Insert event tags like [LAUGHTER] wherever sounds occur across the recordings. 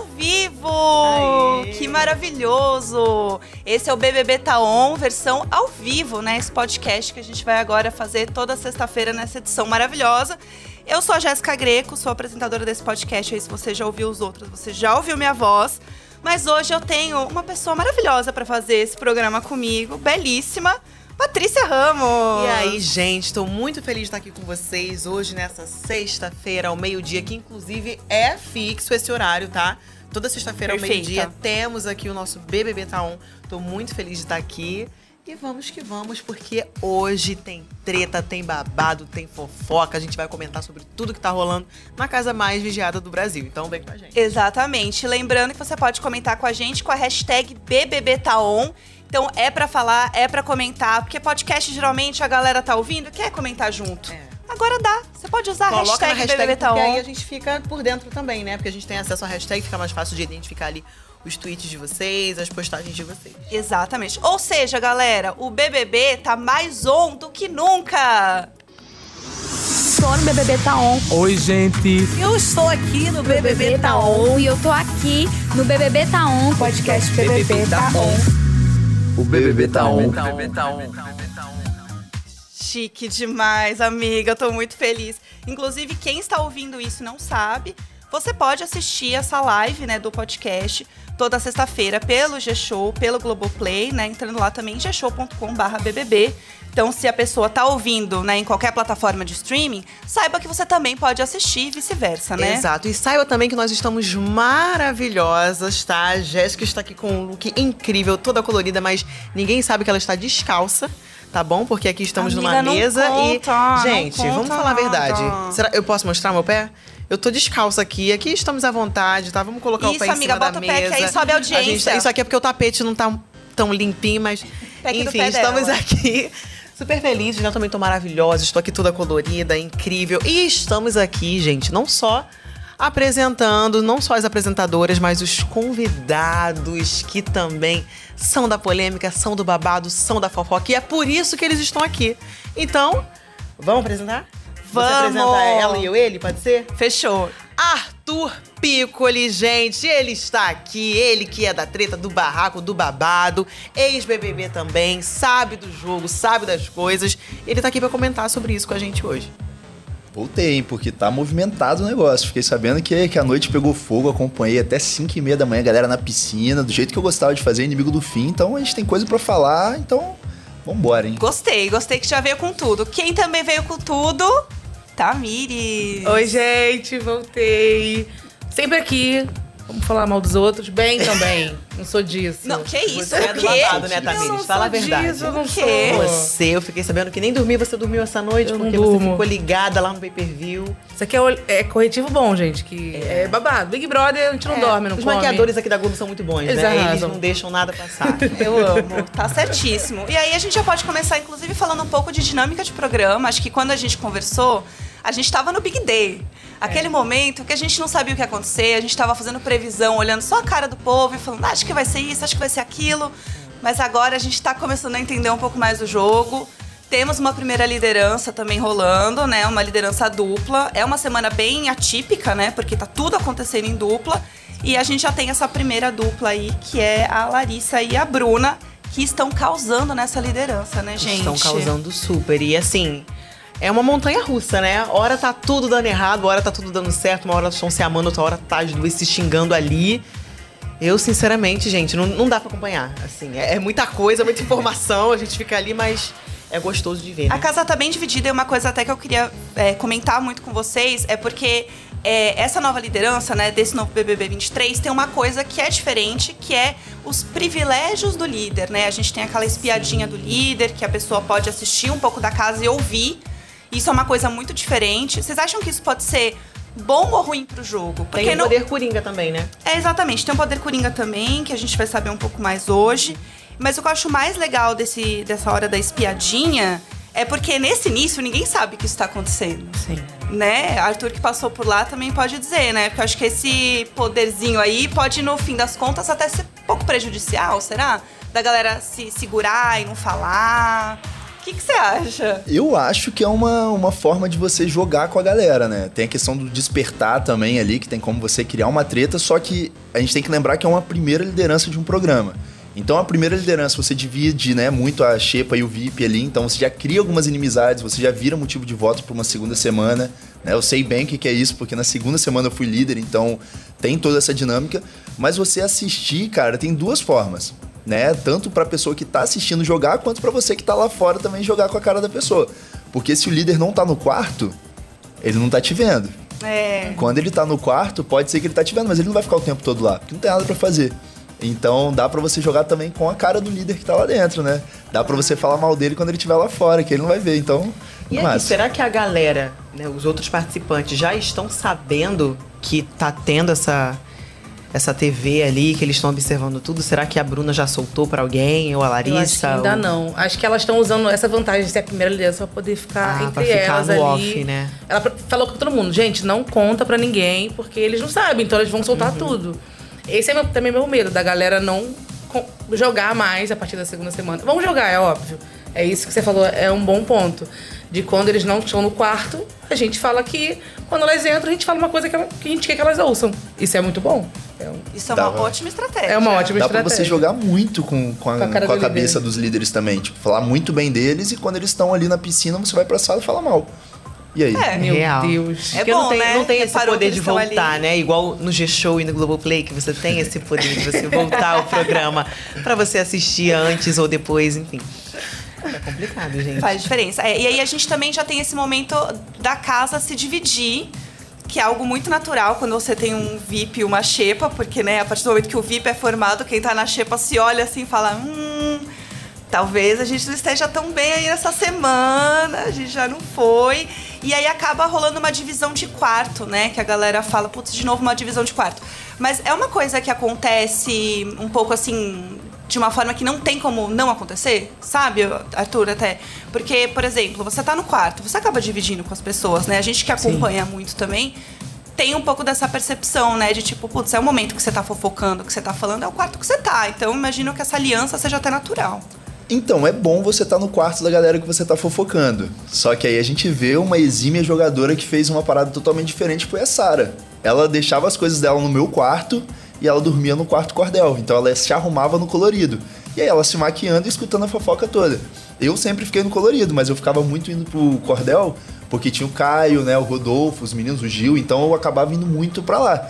ao vivo! Aê. Que maravilhoso! Esse é o BBB Taon, versão ao vivo, né? Esse podcast que a gente vai agora fazer toda sexta-feira nessa edição maravilhosa. Eu sou a Jéssica Greco, sou apresentadora desse podcast. Aí, se você já ouviu os outros, você já ouviu minha voz. Mas hoje eu tenho uma pessoa maravilhosa para fazer esse programa comigo, belíssima. Patrícia Ramos. E aí, gente, estou muito feliz de estar aqui com vocês hoje, nessa sexta-feira, ao meio-dia, que inclusive é fixo esse horário, tá? Toda sexta-feira ao meio-dia temos aqui o nosso BBB Taon. Estou muito feliz de estar aqui. E vamos que vamos, porque hoje tem treta, tem babado, tem fofoca. A gente vai comentar sobre tudo que tá rolando na casa mais vigiada do Brasil. Então vem com a gente. Exatamente. Lembrando que você pode comentar com a gente com a hashtag BBBTaon. Então é para falar, é para comentar, porque podcast geralmente a galera tá ouvindo, quer comentar junto. É. Agora dá. Você pode usar Coloca a hashtag, hashtag BBBTaon. Porque aí a gente fica por dentro também, né? Porque a gente tem acesso à hashtag, fica mais fácil de identificar ali os tweets de vocês, as postagens de vocês. Exatamente. Ou seja, galera, o BBB tá mais on do que nunca. Tô no BBB Tá On. Oi, gente. Eu estou aqui no BBB, BBB Tá On. E eu tô aqui no BBB Tá On, podcast BBB, BBB Tá On. O BBB tá on. O BBB tá on. Chique demais, amiga. Eu tô muito feliz. Inclusive, quem está ouvindo isso não sabe, você pode assistir essa live, né, do podcast toda sexta-feira pelo G-Show, pelo Globoplay, né, entrando lá também gshow.com/bbb. Então, se a pessoa está ouvindo né, em qualquer plataforma de streaming, saiba que você também pode assistir e vice-versa, né? Exato. E saiba também que nós estamos maravilhosas, tá? A Jéssica está aqui com um look incrível, toda colorida, mas ninguém sabe que ela está descalça tá bom? Porque aqui estamos Amiga, numa mesa conta, e. Gente, vamos falar a verdade. Será, eu posso mostrar meu pé? Eu tô descalça aqui, aqui estamos à vontade, tá? Vamos colocar isso, o pé em amiga, cima bota da mesa. mesa. Isso, amiga, bota o pé que aí sobe a audiência. A gente, isso aqui é porque o tapete não tá tão limpinho, mas enfim, estamos dela. aqui super felizes, né? Também tô maravilhosa, estou aqui toda colorida, incrível. E estamos aqui, gente, não só apresentando, não só as apresentadoras, mas os convidados que também são da polêmica, são do babado, são da fofoca. E é por isso que eles estão aqui. Então, vamos apresentar? Vamos! Você apresenta ela e eu ele, pode ser? Fechou. Arthur Piccoli, gente, ele está aqui, ele que é da treta, do barraco, do babado, ex-BBB também, sabe do jogo, sabe das coisas. Ele tá aqui para comentar sobre isso com a gente hoje. Voltei, hein, porque tá movimentado o negócio. Fiquei sabendo que, que a noite pegou fogo, acompanhei até 5 e meia da manhã, galera na piscina, do jeito que eu gostava de fazer, inimigo do fim. Então a gente tem coisa para falar, então vambora, hein? Gostei, gostei que já veio com tudo. Quem também veio com tudo Tamires. Oi, gente, voltei. Sempre aqui. Vamos falar mal dos outros. Bem também. Não sou disso. Não, que isso? Você é do babado, né, Tamires? Fala a verdade. Disso, eu não sou. Você, eu fiquei sabendo que nem dormi. Você dormiu essa noite eu porque você ficou ligada lá no pay-per-view. Isso aqui é, é, corretivo bom, gente. Que é. é. babado. Big Brother, a gente não é. dorme, não Os come. maquiadores aqui da Globo são muito bons, Eles né? Eles não deixam nada passar. [LAUGHS] eu amo. Tá certíssimo. E aí a gente já pode começar, inclusive, falando um pouco de dinâmica de programa. Acho que quando a gente conversou a gente estava no Big Day. Aquele é. momento que a gente não sabia o que ia acontecer, a gente estava fazendo previsão, olhando só a cara do povo e falando, ah, acho que vai ser isso, acho que vai ser aquilo. Mas agora a gente está começando a entender um pouco mais o jogo. Temos uma primeira liderança também rolando, né? Uma liderança dupla. É uma semana bem atípica, né? Porque tá tudo acontecendo em dupla. E a gente já tem essa primeira dupla aí, que é a Larissa e a Bruna, que estão causando nessa liderança, né, gente? Estão causando super. E assim, é uma montanha russa, né? Hora tá tudo dando errado, hora tá tudo dando certo, uma hora estão se amando, outra hora tá as duas se xingando ali. Eu, sinceramente, gente, não, não dá para acompanhar. Assim, é, é, muita coisa, muita informação, a gente fica ali, mas é gostoso de ver. Né? A casa tá bem dividida e uma coisa até que eu queria é, comentar muito com vocês é porque é, essa nova liderança, né, desse novo BBB 23, tem uma coisa que é diferente, que é os privilégios do líder, né? A gente tem aquela espiadinha do líder, que a pessoa pode assistir um pouco da casa e ouvir isso é uma coisa muito diferente. Vocês acham que isso pode ser bom ou ruim pro jogo? Porque tem o poder coringa também, né? É, exatamente. Tem o poder coringa também, que a gente vai saber um pouco mais hoje. Mas o que eu acho mais legal desse, dessa hora da espiadinha é porque nesse início ninguém sabe o que está acontecendo. Sim. Né? Arthur que passou por lá também pode dizer, né? Porque eu acho que esse poderzinho aí pode, no fim das contas, até ser um pouco prejudicial, será? Da galera se segurar e não falar. O que você acha? Eu acho que é uma, uma forma de você jogar com a galera, né? Tem a questão do despertar também ali, que tem como você criar uma treta, só que a gente tem que lembrar que é uma primeira liderança de um programa. Então a primeira liderança você divide, né, muito a Xepa e o VIP ali, então você já cria algumas inimizades, você já vira motivo de voto para uma segunda semana, né? Eu sei bem o que é isso, porque na segunda semana eu fui líder, então tem toda essa dinâmica, mas você assistir, cara, tem duas formas né? Tanto para a pessoa que está assistindo jogar, quanto para você que está lá fora também jogar com a cara da pessoa. Porque se o líder não tá no quarto, ele não tá te vendo. É. Quando ele tá no quarto, pode ser que ele tá te vendo, mas ele não vai ficar o tempo todo lá, porque não tem nada para fazer. Então dá para você jogar também com a cara do líder que tá lá dentro, né? Dá para você falar mal dele quando ele estiver lá fora, que ele não vai ver. Então, e aí, será que a galera, né, os outros participantes já estão sabendo que tá tendo essa essa TV ali, que eles estão observando tudo? Será que a Bruna já soltou para alguém? Ou a Larissa? Eu acho que ainda ou... não. Acho que elas estão usando essa vantagem de ser a primeira liderança pra poder ficar ah, entre ficar elas ali. Off, né? Ela falou com todo mundo, gente, não conta para ninguém, porque eles não sabem, então eles vão soltar uhum. tudo. Esse é meu, também meu medo, da galera não jogar mais a partir da segunda semana. Vamos jogar, é óbvio. É isso que você falou, é um bom ponto. De quando eles não estão no quarto, a gente fala que quando elas entram, a gente fala uma coisa que a gente quer que elas ouçam. Isso é muito bom. É um... Isso é uma Dava. ótima estratégia. É uma ótima Dá estratégia. Dá pra você jogar muito com, com a, com a, com a cabeça líder. dos líderes também. Tipo, falar muito bem deles e quando eles estão ali na piscina, você vai pra sala e fala mal. E aí? É, meu Real. Deus. É Porque bom, não tem, né? não tem esse poder de voltar, ali. né? Igual no G-Show e no Globoplay, que você tem esse poder de você voltar ao programa [LAUGHS] para você assistir antes ou depois, enfim. É complicado, gente. Faz diferença. É, e aí a gente também já tem esse momento da casa se dividir que é algo muito natural quando você tem um VIP e uma xepa, porque, né, a partir do momento que o VIP é formado, quem tá na xepa se olha assim e fala, hum, talvez a gente não esteja tão bem aí nessa semana, a gente já não foi. E aí acaba rolando uma divisão de quarto, né, que a galera fala, putz, de novo uma divisão de quarto. Mas é uma coisa que acontece um pouco assim, de uma forma que não tem como não acontecer, sabe, Arthur, até. Porque, por exemplo, você tá no quarto, você acaba dividindo com as pessoas, né? A gente que acompanha Sim. muito também tem um pouco dessa percepção, né? De tipo, putz, é o momento que você tá fofocando, que você tá falando, é o quarto que você tá. Então, imagino que essa aliança seja até natural. Então, é bom você estar tá no quarto da galera que você tá fofocando. Só que aí a gente vê uma exímia jogadora que fez uma parada totalmente diferente, foi a Sara. Ela deixava as coisas dela no meu quarto e ela dormia no quarto cordel. Então ela se arrumava no colorido. E aí ela se maquiando e escutando a fofoca toda. Eu sempre fiquei no colorido, mas eu ficava muito indo pro cordel, porque tinha o Caio, né, o Rodolfo, os meninos, o Gil, então eu acabava indo muito para lá.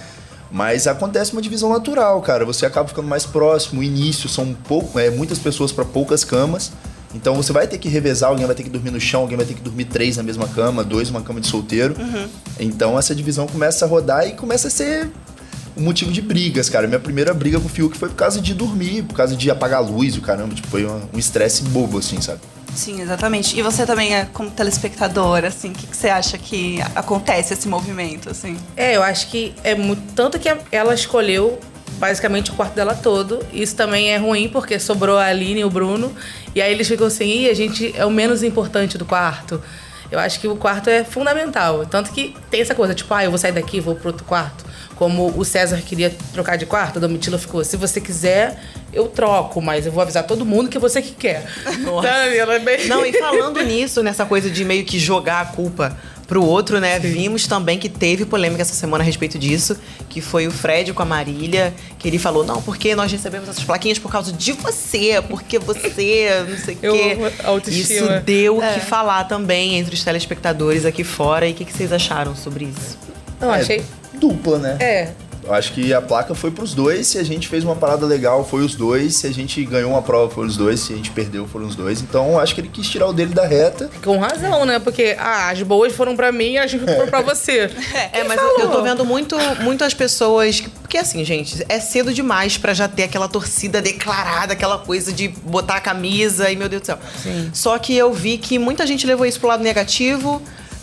Mas acontece uma divisão natural, cara. Você acaba ficando mais próximo. O início são pouco, é, muitas pessoas para poucas camas. Então você vai ter que revezar, alguém vai ter que dormir no chão, alguém vai ter que dormir três na mesma cama, dois numa cama de solteiro. Uhum. Então essa divisão começa a rodar e começa a ser um motivo de brigas, cara. Minha primeira briga com o Fiuk foi por causa de dormir, por causa de apagar a luz, o caramba. Tipo, foi um estresse bobo, assim, sabe? Sim, exatamente. E você também, é, como telespectador, assim, o que, que, você acha que acontece esse movimento, assim? É, eu acho que é muito. Tanto que ela escolheu basicamente o quarto dela todo. Isso também é ruim, porque sobrou a Aline e o Bruno. E aí eles ficam assim, e a gente é o menos importante do quarto. Eu acho que o quarto é fundamental. Tanto que tem essa coisa, tipo, ah, eu vou sair daqui, vou pro outro quarto. Como o César queria trocar de quarto, a Domitila ficou, se você quiser, eu troco, mas eu vou avisar todo mundo que é você que quer. Nossa. Ela é bem... Não, e falando nisso, nessa coisa de meio que jogar a culpa pro outro, né? Sim. Vimos também que teve polêmica essa semana a respeito disso, que foi o Fred com a Marília, que ele falou: "Não, porque nós recebemos essas plaquinhas por causa de você, porque você, não sei o quê". Isso deu o é. que falar também entre os telespectadores aqui fora. E o que, que vocês acharam sobre isso? Eu achei dupla, né? É. Eu acho que a placa foi pros dois. Se a gente fez uma parada legal, foi os dois. Se a gente ganhou uma prova, foram os dois. Se a gente perdeu, foram os dois. Então, acho que ele quis tirar o dele da reta. Com razão, né? Porque ah, as boas foram para mim e as ruins foram pra você. É, mas falou? eu tô vendo muito, muitas pessoas. Porque assim, gente, é cedo demais para já ter aquela torcida declarada, aquela coisa de botar a camisa e meu Deus do céu. Sim. Só que eu vi que muita gente levou isso pro lado negativo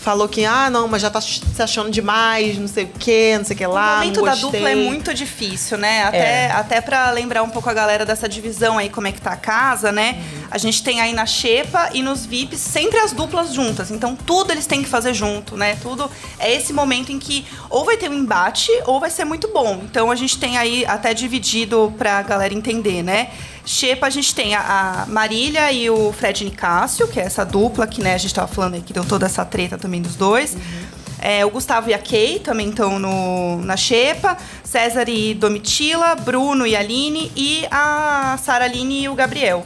falou que, ah, não, mas já tá se achando demais, não sei o quê, não sei o que lá. O momento da dupla é muito difícil, né? Até, é. até para lembrar um pouco a galera dessa divisão aí, como é que tá a casa, né? Uhum. A gente tem aí na Xepa e nos VIPs sempre as duplas juntas. Então tudo eles têm que fazer junto, né? Tudo é esse momento em que ou vai ter um embate ou vai ser muito bom. Então a gente tem aí até dividido pra galera entender, né? Xepa, a gente tem a, a Marília e o Fred Nicásio, que é essa dupla que né, a gente tava falando aí, que deu toda essa treta também dos dois. Uhum. É, o Gustavo e a Kay também estão na Xepa. César e Domitila, Bruno e Aline e a Sara Aline e o Gabriel.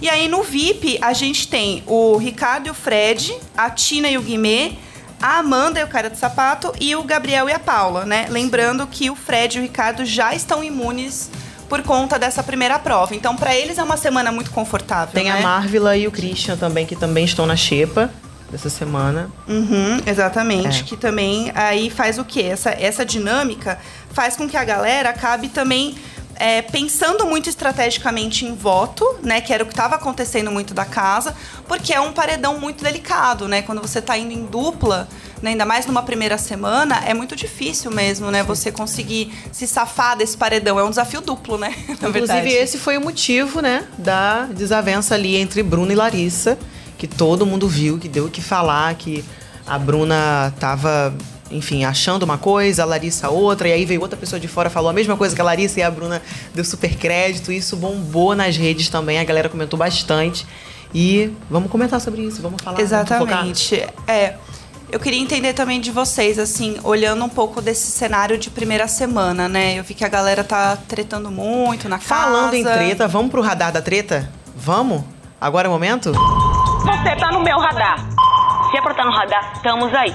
E aí no VIP a gente tem o Ricardo e o Fred, a Tina e o Guimê, a Amanda e o cara de sapato e o Gabriel e a Paula, né? Lembrando que o Fred e o Ricardo já estão imunes por conta dessa primeira prova. Então, para eles é uma semana muito confortável. Tem né? a Marvila e o Christian também, que também estão na Xepa dessa semana. Uhum, exatamente. É. Que também aí faz o quê? Essa, essa dinâmica faz com que a galera acabe também é, pensando muito estrategicamente em voto, né? Que era o que estava acontecendo muito da casa, porque é um paredão muito delicado, né? Quando você está indo em dupla, né, ainda mais numa primeira semana, é muito difícil mesmo, né? Você conseguir se safar desse paredão. É um desafio duplo, né? [LAUGHS] Inclusive, esse foi o motivo, né, da desavença ali entre Bruno e Larissa, que todo mundo viu, que deu o que falar, que a Bruna tava enfim, achando uma coisa, a Larissa outra, e aí veio outra pessoa de fora, falou a mesma coisa que a Larissa e a Bruna deu super crédito. Isso bombou nas redes também, a galera comentou bastante. E vamos comentar sobre isso, vamos falar. Exatamente. Vamos é. Eu queria entender também de vocês, assim, olhando um pouco desse cenário de primeira semana, né? Eu vi que a galera tá tretando muito na casa. Falando em treta, vamos pro radar da treta? Vamos? Agora é o momento? Você tá no meu radar. Se é pra estar tá no radar, estamos aí.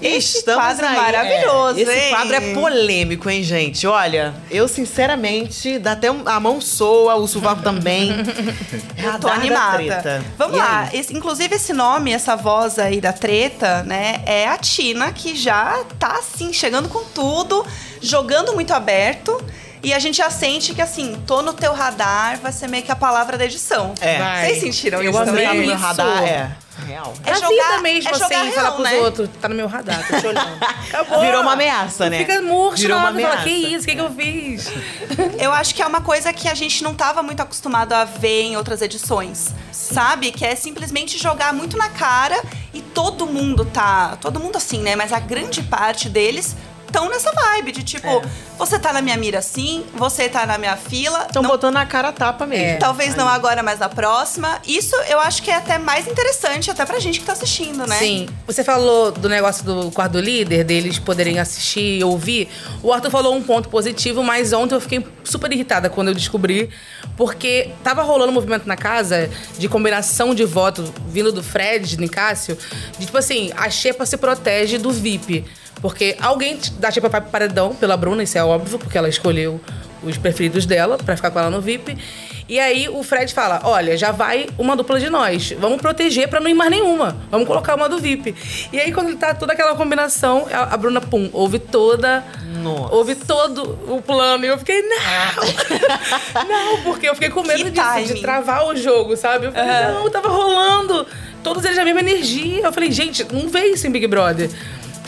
Esse Estamos quadro aí. maravilhoso, é. Esse hein? quadro é polêmico, hein, gente? Olha, eu sinceramente, dá até a mão soa, o sovaco também. [LAUGHS] eu tô animada. Vamos e lá. Esse, inclusive, esse nome, essa voz aí da treta, né, é a Tina, que já tá, assim, chegando com tudo, jogando muito aberto. E a gente já sente que, assim, tô no teu radar vai ser meio que a palavra da edição. É. Vocês sentiram eu isso também? Eu no meu radar, é. Real. É, é jogar, vida mesmo, é assim, real, falar pros né? outros. Tá no meu radar, tô te olhando. [LAUGHS] Acabou. Virou uma ameaça, né? Fica murcho, Virou uma ameaça. Fala, que isso? O que, que eu fiz? [LAUGHS] Eu acho que é uma coisa que a gente não tava muito acostumado a ver em outras edições. Sabe? Que é simplesmente jogar muito na cara e todo mundo tá. Todo mundo assim, né? Mas a grande parte deles estão nessa vibe de tipo, é. você tá na minha mira sim, você tá na minha fila. Estão botando a cara a tapa mesmo. É. Talvez Aí. não agora, mas na próxima. Isso eu acho que é até mais interessante, até pra gente que tá assistindo, né? Sim. Você falou do negócio do quarto do líder, deles poderem assistir e ouvir. O Arthur falou um ponto positivo, mas ontem eu fiquei super irritada quando eu descobri, porque tava rolando um movimento na casa de combinação de votos vindo do Fred, de Nicásio, de tipo assim, a Xepa se protege do VIP. Porque alguém dá tipo para paredão pela Bruna, isso é óbvio, porque ela escolheu os preferidos dela para ficar com ela no VIP. E aí o Fred fala: Olha, já vai uma dupla de nós. Vamos proteger para não ir mais nenhuma. Vamos colocar uma do VIP. E aí, quando tá toda aquela combinação, a Bruna, pum, ouve toda. Nossa. Ouve todo o plano. E eu fiquei, não! [LAUGHS] não, porque eu fiquei com medo disso, de travar o jogo, sabe? Eu falei, uhum. não, tava rolando. Todos eles a mesma energia. Eu falei, gente, não vê isso em Big Brother.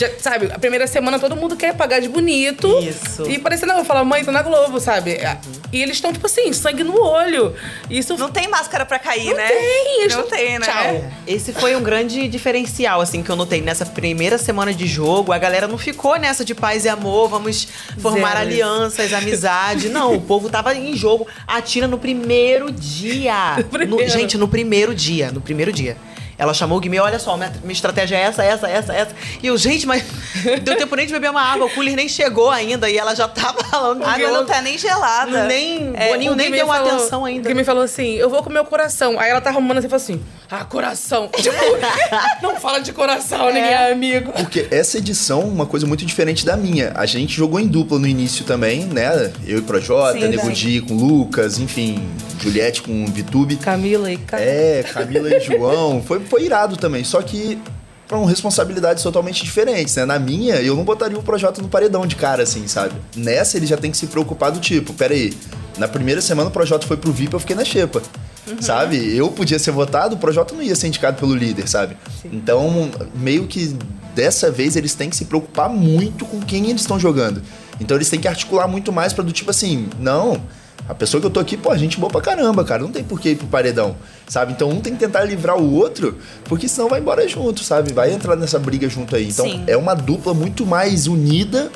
Já, sabe, a primeira semana todo mundo quer pagar de bonito. Isso. E parece, não, eu falo, mãe, tô na Globo, sabe? Uhum. E eles estão, tipo assim, sangue no olho. Isso. Não tem máscara pra cair, não né? Tem, não tem, né? Tchau. Esse foi um grande diferencial, assim, que eu notei. Nessa primeira semana de jogo, a galera não ficou nessa de paz e amor, vamos formar Zero. alianças, amizade. Não, o povo tava em jogo. Atira no primeiro dia. [LAUGHS] primeiro. No, gente, no primeiro dia. No primeiro dia. Ela chamou o Guimê, olha só, minha, minha estratégia é essa, essa, essa, essa. E eu, gente, mas [LAUGHS] deu tempo nem de beber uma água, o cooler nem chegou ainda e ela já tava falando. A água não tá nem gelada. Nem, é, Boninho nem deu uma falou, atenção ainda. O Guimê falou assim, eu vou com meu coração. Aí ela tá arrumando assim e falou assim, ah, coração. [LAUGHS] Tipo, [LAUGHS] não fala de coração, é. ninguém é amigo. Porque essa edição, uma coisa muito diferente da minha. A gente jogou em dupla no início também, né? Eu e Projota, Nego Di com Lucas, enfim, Juliette com Vitube. Camila e Camila. É, Camila e João. Foi foi irado também. Só que com responsabilidades totalmente diferentes, né? Na minha, eu não botaria o projeto no paredão de cara, assim, sabe? Nessa, ele já tem que se preocupar do tipo, peraí, na primeira semana o projeto foi pro VIP, eu fiquei na xepa. Uhum. Sabe? Eu podia ser votado, o projeto não ia ser indicado pelo líder, sabe? Sim. Então, meio que dessa vez eles têm que se preocupar muito com quem eles estão jogando. Então eles têm que articular muito mais para do tipo assim, não, A pessoa que eu tô aqui, pô, a gente boa pra caramba, cara. Não tem por que ir pro paredão, sabe? Então um tem que tentar livrar o outro, porque senão vai embora junto, sabe? Vai entrar nessa briga junto aí. Então Sim. é uma dupla muito mais unida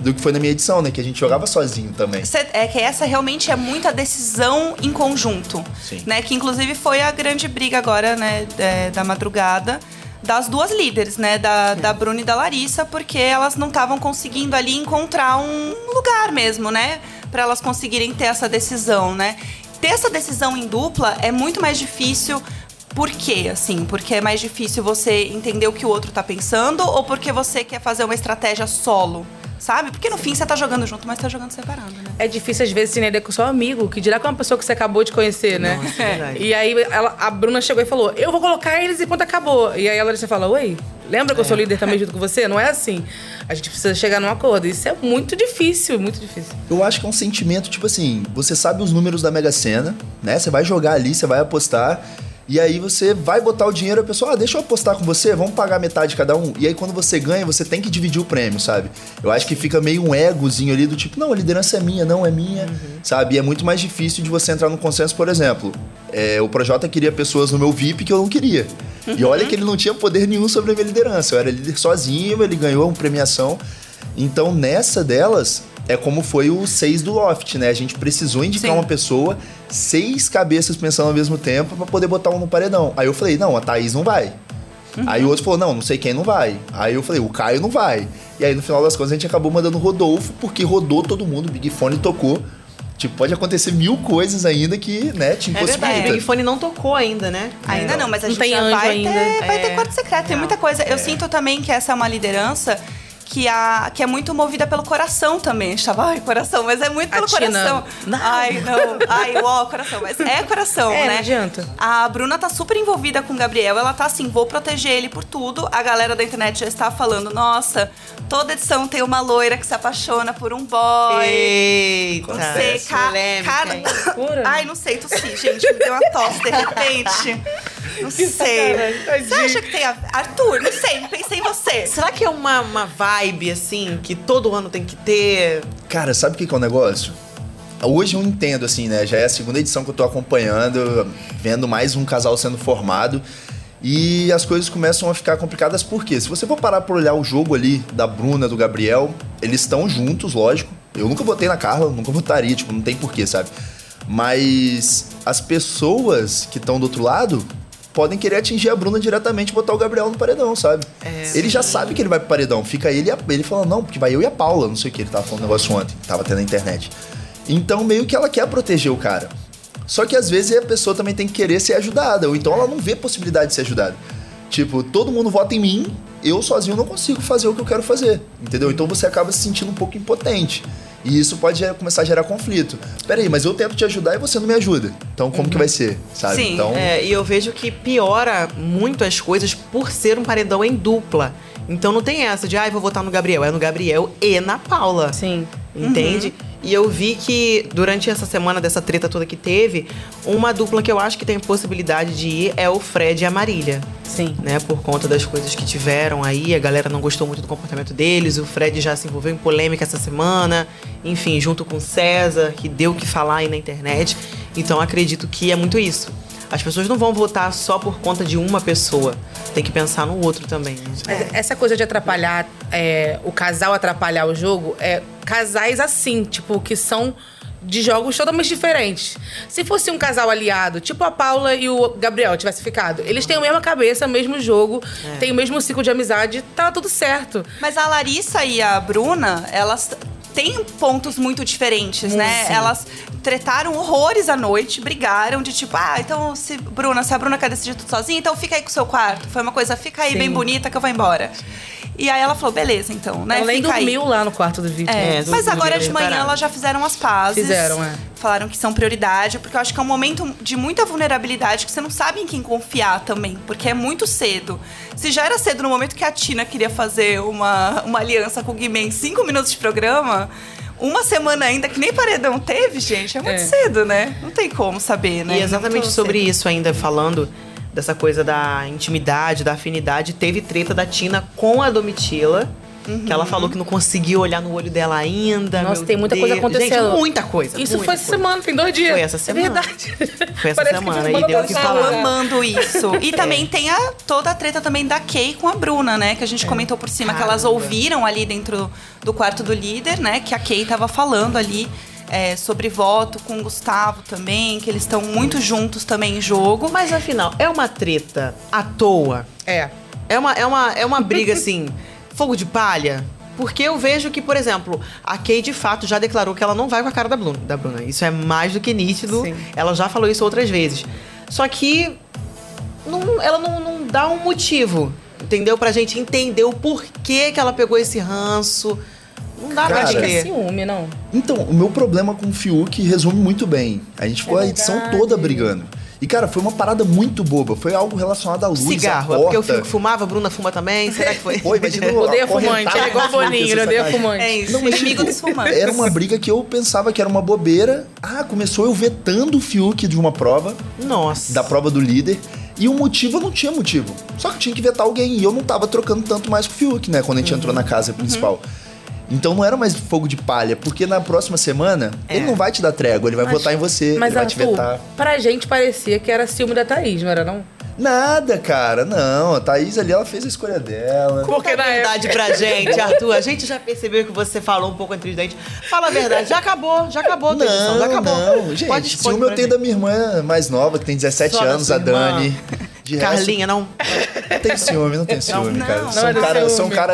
do que foi na minha edição, né? Que a gente jogava sozinho também. É que essa realmente é muita decisão em conjunto. Sim. Né? Que inclusive foi a grande briga agora, né, é, da madrugada das duas líderes, né? Da, da Bruna e da Larissa, porque elas não estavam conseguindo ali encontrar um lugar mesmo, né? Para elas conseguirem ter essa decisão, né? Ter essa decisão em dupla é muito mais difícil. Por quê? Assim, porque é mais difícil você entender o que o outro tá pensando ou porque você quer fazer uma estratégia solo? Sabe? Porque no fim você tá jogando junto, mas tá jogando separado, né? É difícil às vezes se entender com seu amigo, que dirá com uma pessoa que você acabou de conhecer, né? Nossa, é. E aí ela, a Bruna chegou e falou: Eu vou colocar eles e ponto acabou. E aí a Larissa fala: Oi, lembra que eu sou é. líder também junto com você? Não é assim. A gente precisa chegar num acordo. Isso é muito difícil, muito difícil. Eu acho que é um sentimento, tipo assim, você sabe os números da Mega Sena, né? Você vai jogar ali, você vai apostar. E aí você vai botar o dinheiro, a pessoa, ah, deixa eu apostar com você, vamos pagar metade cada um. E aí quando você ganha, você tem que dividir o prêmio, sabe? Eu acho que fica meio um egozinho ali do tipo, não, a liderança é minha, não é minha, uhum. sabe? E é muito mais difícil de você entrar no consenso, por exemplo. É, o Projota queria pessoas no meu VIP que eu não queria. Uhum. E olha que ele não tinha poder nenhum sobre a minha liderança. Eu era líder sozinho, ele ganhou uma premiação. Então nessa delas, é como foi o 6 do Loft, né? A gente precisou indicar Sim. uma pessoa, seis cabeças pensando ao mesmo tempo para poder botar um no paredão. Aí eu falei, não, a Thaís não vai. Uhum. Aí o outro falou, não, não sei quem não vai. Aí eu falei, o Caio não vai. E aí no final das contas a gente acabou mandando o Rodolfo, porque rodou todo mundo, o Big Fone tocou. Tipo, pode acontecer mil coisas ainda que, né, te impossibilita. É verdade, o Big Fone não tocou ainda, né? Ainda não, mas a não gente já vai ainda. ter, vai é. ter quarto secreto, tem muita coisa. Eu é. sinto também que essa é uma liderança que, a, que é muito movida pelo coração também. A gente tava, ai, coração, mas é muito pelo coração. Não. Ai, não. Ai, uó, coração. Mas é coração, é, né? Não adianta. A Bruna tá super envolvida com o Gabriel. Ela tá assim, vou proteger ele por tudo. A galera da internet já está falando, nossa, toda edição tem uma loira que se apaixona por um boy. Eita. Não sei, ca, cara. Ai, não sei, tossi, gente. Me deu uma tosse de repente. [LAUGHS] Não sei. Você acha que tem a... Arthur, não sei, não pensei em você. Será que é uma, uma vibe, assim, que todo ano tem que ter? Cara, sabe o que, que é o negócio? Hoje eu entendo, assim, né? Já é a segunda edição que eu tô acompanhando, vendo mais um casal sendo formado. E as coisas começam a ficar complicadas porque, se você for parar pra olhar o jogo ali da Bruna, do Gabriel, eles estão juntos, lógico. Eu nunca votei na Carla, nunca votaria, tipo, não tem porquê, sabe? Mas as pessoas que estão do outro lado podem querer atingir a Bruna diretamente e botar o Gabriel no paredão, sabe? É, ele já sabe que ele vai pro paredão. Fica ele e a, ele falando, não, porque vai eu e a Paula, não sei o que, ele tava falando um negócio ontem, tava tendo na internet. Então, meio que ela quer proteger o cara. Só que às vezes a pessoa também tem que querer ser ajudada, ou então ela não vê possibilidade de ser ajudada. Tipo, todo mundo vota em mim, eu sozinho não consigo fazer o que eu quero fazer, entendeu? Então você acaba se sentindo um pouco impotente. E isso pode começar a gerar conflito. Peraí, mas eu tento te ajudar e você não me ajuda. Então como uhum. que vai ser, sabe? Sim, então... É, e eu vejo que piora muito as coisas por ser um paredão em dupla. Então não tem essa de, ah, vou votar no Gabriel. É no Gabriel e na Paula. Sim. Entende? Uhum. E eu vi que durante essa semana dessa treta toda que teve, uma dupla que eu acho que tem possibilidade de ir é o Fred e a Marília. Sim. Né? Por conta das coisas que tiveram aí, a galera não gostou muito do comportamento deles. O Fred já se envolveu em polêmica essa semana, enfim, junto com o César, que deu o que falar aí na internet. Então acredito que é muito isso. As pessoas não vão votar só por conta de uma pessoa. Tem que pensar no outro também. Né? Essa coisa de atrapalhar, é, o casal atrapalhar o jogo, é casais assim, tipo, que são de jogos totalmente diferentes. Se fosse um casal aliado, tipo a Paula e o Gabriel tivesse ficado, eles têm a mesma cabeça, o mesmo jogo, é. têm o mesmo ciclo de amizade, tá tudo certo. Mas a Larissa e a Bruna, elas têm pontos muito diferentes, né? Sim. Elas tretaram horrores à noite, brigaram de tipo, ah, então se Bruna, se a Bruna quer decidir tudo sozinha, então fica aí com o seu quarto. Foi uma coisa, fica aí Sim. bem bonita que eu vou embora. E aí ela falou, beleza, então, né? Ela nem dormiu aí. lá no quarto do Vitor. É, é, mas agora de manhã elas já fizeram as pazes. Fizeram, é. Falaram que são prioridade, porque eu acho que é um momento de muita vulnerabilidade que você não sabe em quem confiar também, porque é muito cedo. Se já era cedo no momento que a Tina queria fazer uma, uma aliança com o Guimê em cinco minutos de programa, uma semana ainda, que nem paredão teve, gente, é muito é. cedo, né? Não tem como saber, né? E exatamente sobre cedo. isso ainda falando dessa coisa da intimidade, da afinidade, teve treta da Tina com a Domitila. Uhum. Que ela falou que não conseguiu olhar no olho dela ainda. Nossa, tem muita Deus. coisa acontecendo. Gente, muita coisa. Isso muita foi essa semana, tem dois dias. Foi essa semana. É verdade. [LAUGHS] Foi essa Parece semana. que E deu o que falar. amando isso. [LAUGHS] E também tem a, toda a treta também da Kay com a Bruna, né? Que a gente comentou por cima, que elas Caramba. ouviram ali dentro do quarto do líder, né? Que a Kay tava falando ali é, sobre voto com o Gustavo também, que eles estão muito juntos também em jogo. Mas afinal, é uma treta à toa? É. É uma, é uma, é uma briga [LAUGHS] assim, fogo de palha? Porque eu vejo que, por exemplo, a Kay de fato já declarou que ela não vai com a cara da Bruna. Da Bruna. Isso é mais do que nítido. Sim. Ela já falou isso outras vezes. Só que não- ela não, não dá um motivo, entendeu? Pra gente entender o porquê que ela pegou esse ranço. Não dá pra Cara, Acho que é ciúme, não. Então, o meu problema com o Fiuk resume muito bem. A gente ficou É a edição toda brigando. E, cara, foi uma parada muito boba. Foi algo relacionado à luz, Cigarro. à É porque o porta. Fiuk fumava, a Bruna fuma também? Será que foi? [LAUGHS] Pô, imagina o- Odeia a fumante. É igual Boninho, odeia fumante. É isso, Não, mas, inimigo tipo, dos fumantes. Era uma briga que eu pensava que era uma bobeira. Ah, começou eu vetando o Fiuk de uma prova, Nossa. da prova do líder. E o motivo eu não tinha motivo. Só que tinha que vetar alguém. E eu não tava trocando tanto mais com o Fiuk, né? Quando a gente entrou na casa principal. Então não era mais fogo de palha, porque na próxima semana ele não vai te dar trégua, ele vai Mas- votar em você, Mas, ele vai te Arthur, vetar. pra gente parecia que era ciúme da Thaís, não era não? Nada, cara, não. A Thaís ali, ela fez a escolha dela. Porque Porque na verdade pra [LAUGHS] gente, Arthur, a gente já percebeu que você falou um pouco entre os dentes. Fala a verdade, já acabou, já acabou a tua edição, já Não, acabou. não. Gente, Pode ciúme eu tenho da minha irmã mais nova, que tem 17 Só anos, a Dani. irmã. [LAUGHS] De resto, Carlinha, não. não tem ciúme, não tem ciúme, não. cara. Não Sou um cara, ciúme. sou um cara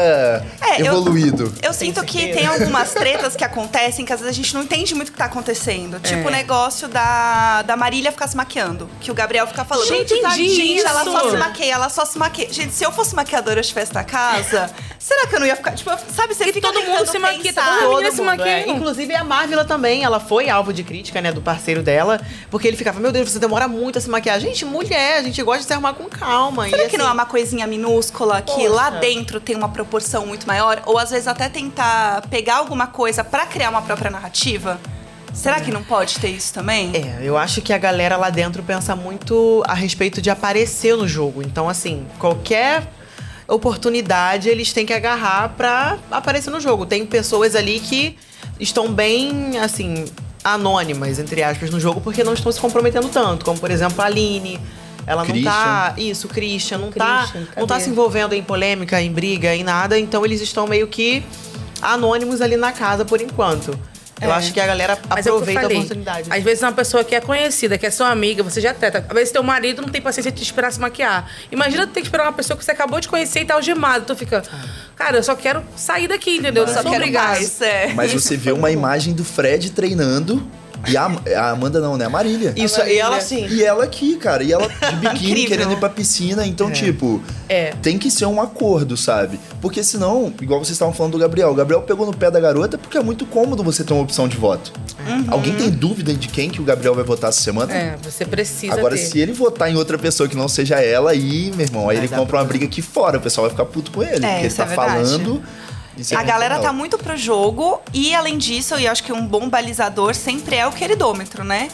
É, eu- evoluído. Eu sinto que tem algumas tretas que acontecem que às vezes a gente não entende muito o que tá acontecendo. Tipo É. o negócio da, da Marília ficar se maquiando. Que o Gabriel fica falando. Gente, "Gente, entendi gente, ela só isso." se maqueia, ela só se maqueia. Gente, se eu fosse maquiadora e eu estivesse na casa, será que eu não ia ficar. Tipo, sabe, você fica todo mundo se maquia, todo Todo menina se mundo, maquia. é. Inclusive a Marvila também, ela foi alvo de crítica, né, do parceiro dela, porque ele ficava, meu Deus, você demora muito a se maquiar. Gente, mulher, a gente gosta de se arrumar com calma. Será e, que não é assim, uma coisinha minúscula que Poxa. lá dentro tem uma proporção muito maior? Ou às vezes até tentar pegar alguma coisa pra criar uma própria narrativa? Será que não pode ter isso também? É, eu acho que a galera lá dentro pensa muito a respeito de aparecer no jogo. Então, assim, qualquer oportunidade eles têm que agarrar pra aparecer no jogo. Tem pessoas ali que estão bem, assim, anônimas, entre aspas, no jogo, porque não estão se comprometendo tanto. Como, por exemplo, a Aline. Ela não tá. Isso, Christian, não, tá, Christian, não tá cadê? se envolvendo em polêmica, em briga, em nada. Então eles estão meio que anônimos ali na casa por enquanto. Eu É. acho que a galera Mas é aproveita a falei. oportunidade. Às vezes uma pessoa que é conhecida, que é sua amiga, você já teta. Às vezes teu marido não tem paciência de te esperar se maquiar. Imagina tu ter que esperar uma pessoa que você acabou de conhecer e tá algemado. Tu fica, cara, eu só quero sair daqui, entendeu? Eu Só quero obrigada. mais, é. Mas você vê uma imagem do Fred treinando e a, a Amanda não, né? A Marília. Isso, e ela assim. E ela aqui, cara, e ela de [LAUGHS] biquíni querendo ir pra piscina, então, tipo, É. tem que ser um acordo, sabe? Porque senão, igual vocês estavam falando do Gabriel, o Gabriel pegou no pé da garota porque é muito cômodo você ter uma opção de voto. Alguém tem dúvida de quem que o Gabriel vai votar essa semana? É, você precisa Agora, ter. se ele votar em outra pessoa que não seja ela, aí, meu irmão, aí Vai ele compra uma briga aqui fora, o pessoal vai ficar puto com ele. É, porque ele tá é falando. Isso é A muito galera legal. tá muito pro jogo e, além disso, eu acho que um bom balizador sempre é o queridômetro, né?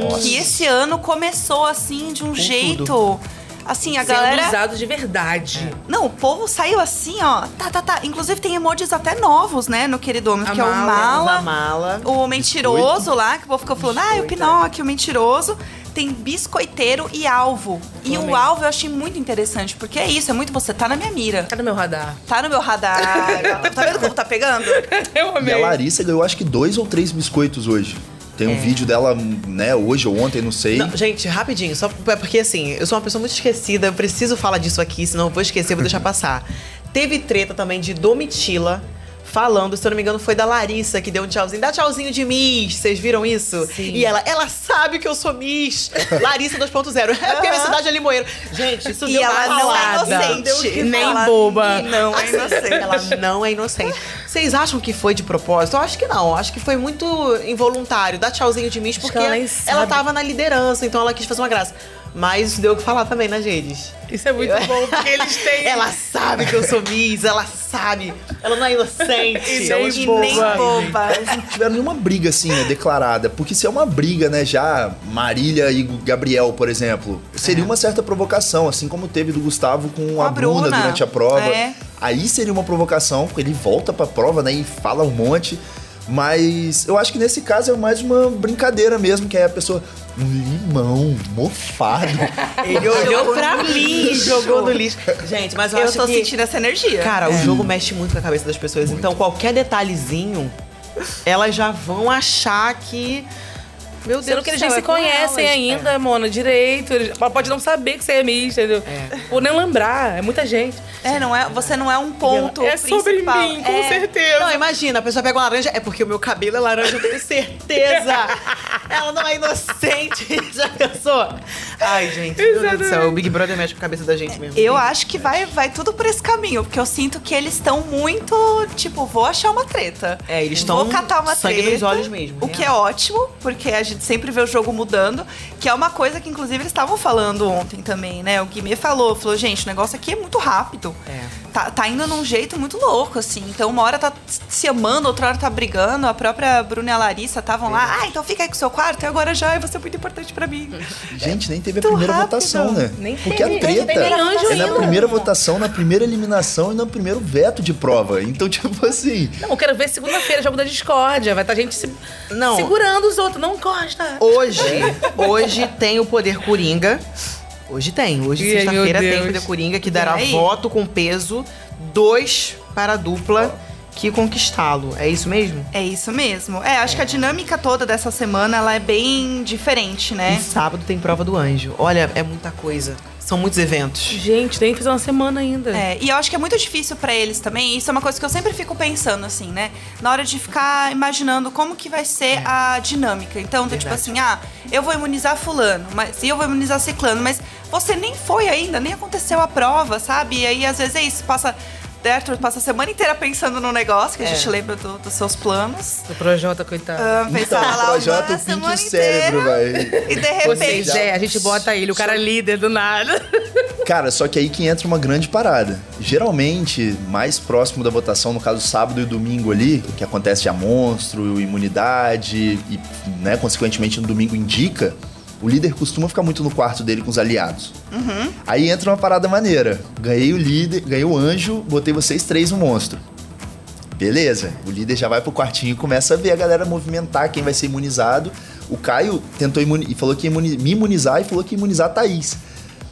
Nossa. Que esse ano começou assim de um jeito. tudo. Assim, a Sendo galera. usado de verdade. Não, o povo saiu assim, ó. Tá, tá, tá. Inclusive tem emojis até novos, né, no queridômetro, A que é o mala, mala. mala. O mentiroso lá, que o povo ficou falando, ah, o Biscoito, Pinóquio, o mentiroso. Tem biscoiteiro e alvo. E Amei. o alvo eu achei muito interessante, porque é isso, é muito você tá na minha mira. Tá no meu radar. Tá no meu radar. [LAUGHS] tá vendo como tá pegando? [LAUGHS] Eu E a Larissa ganhou acho que dois ou três biscoitos hoje. Tem um vídeo dela, né, hoje ou ontem, não sei. Não, gente, rapidinho, só é porque assim, eu sou uma pessoa muito esquecida, eu preciso falar disso aqui, senão eu vou esquecer, vou deixar [LAUGHS] passar. Teve treta também de Domitila falando, se eu não me engano, foi da Larissa que deu um tchauzinho. Dá tchauzinho de Miss, vocês viram isso? Sim. E ela, ela sabe que eu sou Miss. Larissa 2.0. É porque a minha cidade é Limoeiro. Gente, isso E deu ela uma não é inocente. Nem falar. boba. E não é inocente. Ela não é inocente. Vocês acham que foi de propósito? Eu acho que não. Acho que foi muito involuntário. Dar tchauzinho de Miss, porque que ela ela tava na liderança, então ela quis fazer uma graça. Mas deu o que falar também nas redes. Isso é muito bom, porque eles têm. [LAUGHS] Ela sabe que eu sou Miss, ela sabe. Ela não é inocente. E nem E boba. nem boba. Não tiveram nenhuma briga assim, né, declarada. Porque se é uma briga, né, já Marília e Gabriel, por exemplo, seria É. uma certa provocação, assim como teve do Gustavo com, Com a, a Bruna, Bruna. durante a prova. É. aí seria uma provocação, ele volta pra prova, né, e fala um monte. Mas eu acho que nesse caso é mais uma brincadeira mesmo, que é a pessoa. Um limão mofado. Ele olhou pra mim e jogou no lixo. Gente, mas eu, eu acho tô que, sentindo essa energia. Cara, é. o jogo mexe muito com a cabeça das pessoas. Muito. Então, qualquer detalhezinho, elas já vão achar que meu Deus Sendo que eles nem se conhecem elas. ainda, é. Mona, direito. Pode não saber que você é mista, entendeu? É. Por nem lembrar, é muita gente. É, não é, você não é um ponto É sobre mim, com é. certeza. Não, imagina, a pessoa pega uma laranja, é porque o meu cabelo é laranja, eu tenho certeza. [LAUGHS] Ela não é inocente, [LAUGHS] já pensou? Ai, gente, meu Deus do céu, o Big Brother mexe com a cabeça da gente mesmo. Eu acho que vai, vai tudo por esse caminho, porque eu sinto que eles estão muito, tipo, vou achar uma treta. É, eles estão Vou catar uma sangue treta. nos olhos mesmo. O real. que é ótimo, porque a gente sempre vê o jogo mudando, que é uma coisa que inclusive eles estavam falando ontem também, né? O Guimê falou, falou, gente, o negócio aqui é muito rápido. É tá, tá indo num jeito muito louco, assim. Então, uma hora tá se amando, outra hora tá brigando. A própria Bruna e a Larissa estavam lá. Ah, então fica aí com o seu quarto e agora já vai ser muito importante pra mim. [LAUGHS] Gente, nem teve a primeira rápido. votação, né? Nem Porque teve. a treta é na primeira votação, na primeira eliminação e no primeiro veto de prova. Então, [LAUGHS] tipo assim... Não, eu quero ver segunda-feira, jogo da discórdia. Vai estar tá gente se... não. segurando os outros. Não encosta. Hoje, hoje tem o poder coringa. Hoje tem. Hoje, sexta-feira, tem o da Coringa que dará voto com peso dois para a dupla que conquistá-lo. É isso mesmo? É isso mesmo. É, acho que a dinâmica toda dessa semana ela é bem diferente, né? E sábado tem prova do anjo. Olha, é muita coisa. São muitos eventos. Gente, tem que fazer uma semana ainda. É, e eu acho que é muito difícil para eles também. Isso é uma coisa que eu sempre fico pensando, assim, né? Na hora de ficar imaginando como que vai ser é. a dinâmica. Então, tipo assim, ah, eu vou imunizar fulano, mas e eu vou imunizar ciclano, mas você nem foi ainda, nem aconteceu a prova, sabe? E aí, às vezes, é isso, passa Arthur passa a semana inteira pensando no negócio, que é. a gente lembra do, dos seus planos. O Projota, coitado. Uh, então, o Projota pinta o cérebro, velho. E de repente... Vocês, é, a gente bota ele, o cara é líder do nada. Cara, só que aí que entra uma grande parada. Geralmente, mais próximo da votação, no caso sábado e domingo ali, que acontece a monstro, imunidade e, né, consequentemente no domingo indica, o líder costuma ficar muito no quarto dele com os aliados. Uhum. Aí entra uma parada maneira. Ganhei o líder, ganhei o anjo, botei vocês três no monstro. Beleza, o líder já vai pro quartinho e começa a ver a galera movimentar quem vai ser imunizado. O Caio tentou e falou que ia imuni me imunizar e falou que ia imunizar a Thaís.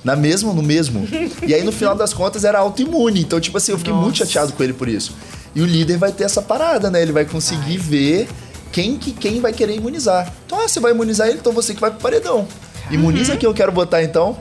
Na mesma, no mesmo. e aí, no final das contas, era autoimune. Então, tipo assim, eu fiquei Nossa. muito chateado com ele por isso. E o líder vai ter essa parada, né? Ele vai conseguir Ai. ver quem, que, quem vai querer imunizar. Então, ah, você vai imunizar ele, então você que vai pro paredão. Imuniza uhum. quem eu quero botar então.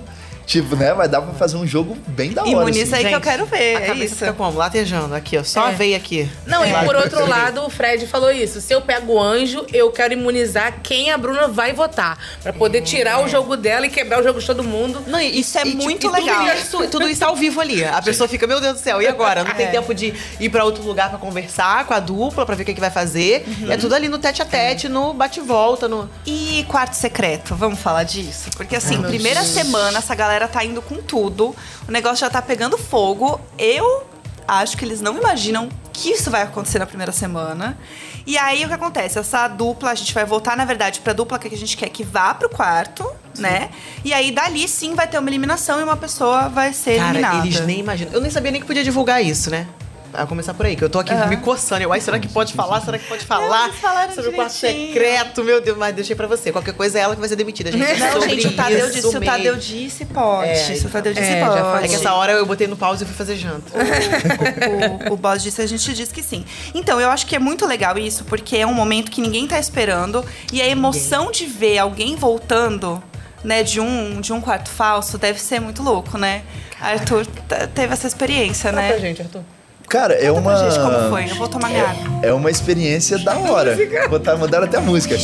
Tipo, né? Vai dar pra fazer um jogo bem da hora. Imuniza assim. aí Gente, que eu quero ver. A é cabeça isso. fica como? Latejando aqui, ó. Só é. veio aqui. Não, e por outro lado, o Fred falou isso. Se eu pego o anjo, eu quero imunizar quem a Bruna vai votar. Pra poder tirar é. o jogo dela e quebrar o jogo de todo mundo. Não, isso é e, muito tipo, legal. Tudo isso, tudo isso ao vivo ali. A pessoa fica, meu Deus do céu, e agora? Não é. tem tempo de ir pra outro lugar pra conversar com a dupla, pra ver o que, que vai fazer. Uhum. É tudo ali no tete a tete, no bate-volta. No... E quarto secreto, vamos falar disso? Porque assim, Ai, primeira Deus. semana, essa galera tá indo com tudo tudo, o negócio já tá pegando fogo. Eu acho que eles não imaginam que isso vai acontecer na primeira semana. E aí o que acontece? Essa dupla, a gente vai voltar, na verdade, pra dupla que a gente quer que vá pro quarto, sim. né? E aí dali sim vai ter uma eliminação e uma pessoa vai ser Cara, eliminada. Eles nem imaginam. Eu nem sabia nem que podia divulgar isso, né? A começar por aí, que eu tô aqui uhum. me coçando. Eu, ai, será que pode falar? Será que pode falar? sobre o quarto secreto, meu Deus, mas deixei pra você. Qualquer coisa é ela que vai ser demitida, gente. Não, gente, o Tadeu disse, o Tadeu disse, pode. É, o Tadeu disse, é, pode. É que essa hora eu botei no pause e fui fazer janta. [LAUGHS] o, o, o boss disse, a gente disse que sim. Então, eu acho que é muito legal isso, porque é um momento que ninguém tá esperando. E a emoção ninguém. de ver alguém voltando né, de um, de um quarto falso deve ser muito louco, né? Arthur teve essa experiência, Fala né? pra gente, Arthur. Cara, é uma. Gente, como foi? Eu vou tomar minha água. É uma experiência da hora. Botar, mandaram até a música.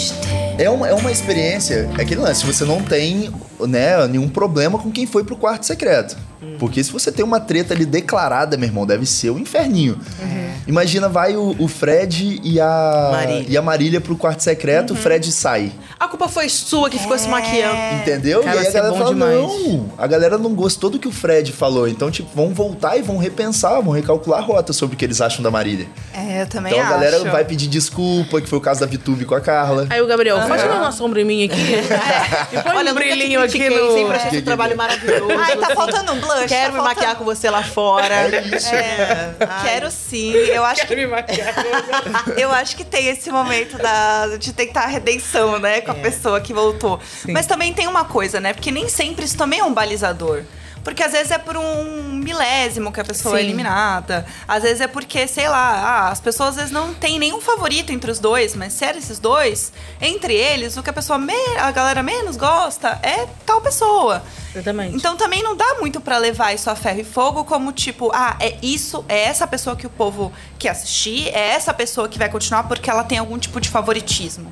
É uma, é uma experiência, é aquele lance, você não tem né, nenhum problema com quem foi pro quarto secreto. Porque se você tem uma treta ali declarada, meu irmão, deve ser o um inferninho. Uhum. Imagina, vai o, o Fred e a, Marília. e a Marília pro quarto secreto, uhum. o Fred sai. A culpa foi sua que é. ficou se maquiando. Entendeu? Cara, e aí a galera fala, demais. não, a galera não gostou do que o Fred falou. Então, tipo, vão voltar e vão repensar, vão recalcular a rota sobre o que eles acham da Marília. É, eu também então, acho. Então a galera vai pedir desculpa, que foi o caso da Vitube com a Carla. Aí o Gabriel, uhum. faz uma sombra em mim aqui. [LAUGHS] É. E põe Olha, um brilhinho aqui no... Sempre achei esse trabalho maravilhoso. Ai, tá faltando um blush. Quero tá me maquiar com você lá fora. É. É. Quero sim. Eu acho Quero que... me maquiar com você. Eu acho que tem esse momento da, de tentar a redenção, né? Com a é. pessoa que voltou. Sim. Mas também tem uma coisa, né? Porque nem sempre isso também é um balizador. Porque às vezes é por um milésimo que a pessoa é Sim. é eliminada. Às vezes é porque, sei lá, ah, as pessoas às vezes não tem nenhum favorito entre os dois, mas se era esses dois, entre eles, o que a pessoa a galera menos gosta é tal pessoa. Exatamente. Então também não dá muito para levar isso a ferro e fogo como tipo, ah, é isso, é essa pessoa que o povo quer assistir, é essa pessoa que vai continuar porque ela tem algum tipo de favoritismo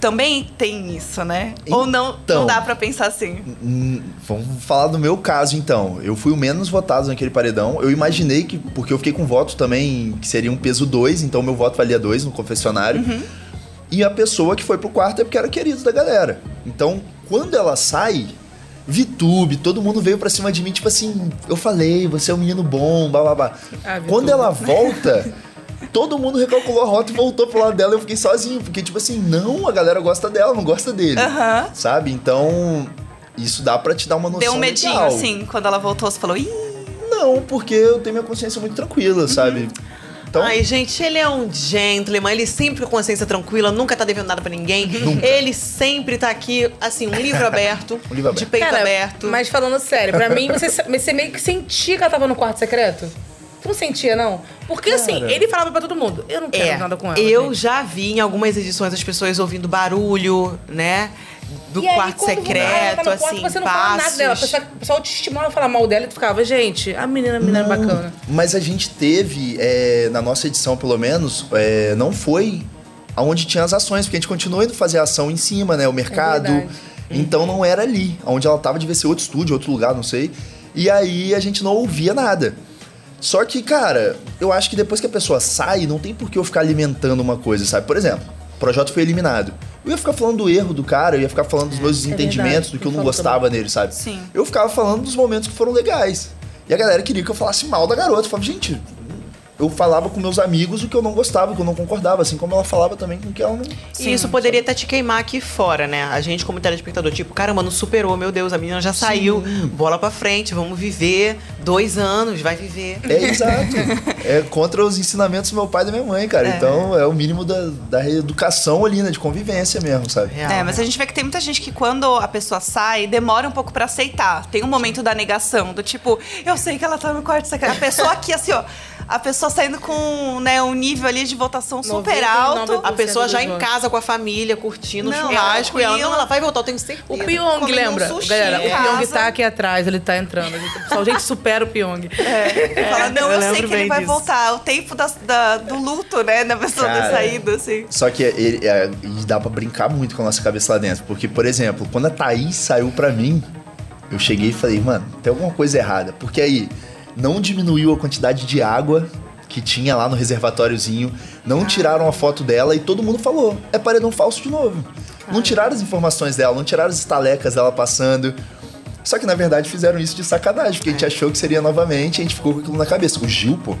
também tem isso, né? Então, Ou não, não então, dá para pensar assim? Vamos falar do meu caso, então. Eu fui o menos votado naquele paredão. Eu imaginei que, porque eu fiquei com voto também, que seria um peso 2, então meu voto valia 2 no confessionário. Uhum. E a pessoa que foi pro quarto é porque era querido da galera. Então, quando ela sai, VTube, todo mundo veio pra cima de mim, tipo assim, eu falei, você é um menino bom, babá. Ah, Quando ela volta, [LAUGHS] todo mundo recalculou a rota e voltou pro lado dela e eu fiquei sozinho. Porque, tipo assim, não, a galera gosta dela, não gosta dele. Uhum. Sabe? Então, isso dá para te dar uma noção. Deu um medinho, legal. assim, quando ela voltou, você falou, ih. Não, porque eu tenho minha consciência muito tranquila, uhum. sabe? Então... Ai, gente, ele é um gentleman, ele sempre com consciência tranquila, nunca tá devendo nada pra ninguém. Nunca. Ele sempre tá aqui, assim, um livro aberto, [LAUGHS] um livro aberto. de peito Cara, aberto. Mas falando sério, pra mim, você, você meio que sentia que ela tava no quarto secreto? Tu não sentia, não? Porque assim, Cara. assim, ele falava pra todo mundo, eu não quero é, nada com ela. Eu gente. já vi em algumas edições as pessoas ouvindo barulho, né? Do e quarto aí, secreto, tá assim, quarto, você não passos. fala nada dela. O pessoal, te estimulava a falar mal dela e tu ficava, gente, a menina, a menina não, é bacana. Mas a gente teve, é, na nossa edição pelo menos, é, não foi aonde tinha as ações, porque a gente continuou indo fazer ação em cima, né? O mercado. É então não era ali. Onde ela tava, devia ser outro estúdio, outro lugar, não sei. E aí a gente não ouvia nada. Só que, cara, eu acho que depois que a pessoa sai, não tem por que eu ficar alimentando uma coisa, sabe? Por exemplo, o projeto foi eliminado. Eu ia ficar falando do erro do cara, eu ia ficar falando dos meus é, entendimentos, do que eu não gostava nele, sabe? Sim. Eu ficava falando dos momentos que foram legais. E a galera queria que eu falasse mal da garota. Eu falava, gente, eu falava com meus amigos o que eu não gostava, o que eu não concordava, assim como ela falava também com o que ela não. Sim, isso poderia até te queimar aqui fora, né? A gente, como telespectador, tipo, caramba, não superou, meu Deus, a menina já saiu, Sim. bola pra frente, vamos viver dois anos, vai viver. É exato. é contra os ensinamentos do meu pai e da minha mãe, cara. É. Então é o mínimo da, da educação ali, né? De convivência mesmo, sabe? Real, é, mas a gente vê que tem muita gente que quando a pessoa sai, demora um pouco para aceitar. Tem um momento da negação, do tipo, eu sei que ela tá no quarto secreto. A pessoa aqui, assim, ó a pessoa saindo com né, um nível ali de votação super alto. A pessoa já em casa com a família, curtindo não, churrasco. E ela, não, ela vai voltar, eu tenho certeza. O Pyong, lembra? Um Galera, o Pyong tá aqui atrás, ele tá entrando. O pessoal, gente, supera o Pyong. É. é. Fala, não, eu, eu sei que ele vai disso. voltar. O tempo da, da, do luto, né, da pessoa Cara, ter saído, assim. Só que ele, é, dá pra brincar muito com a nossa cabeça lá dentro. Porque, por exemplo, quando a Thaís saiu pra mim, eu cheguei e falei, mano, tem alguma coisa errada. Porque aí não diminuiu a quantidade de água que tinha lá no reservatóriozinho, não ah. tiraram a foto dela e todo mundo falou: é paredão falso de novo. Não tiraram as informações dela, não tiraram as estalecas dela passando. Só que na verdade fizeram isso de sacanagem, porque a gente é. achou que seria novamente e a gente ficou com aquilo na cabeça. O Gil, pô,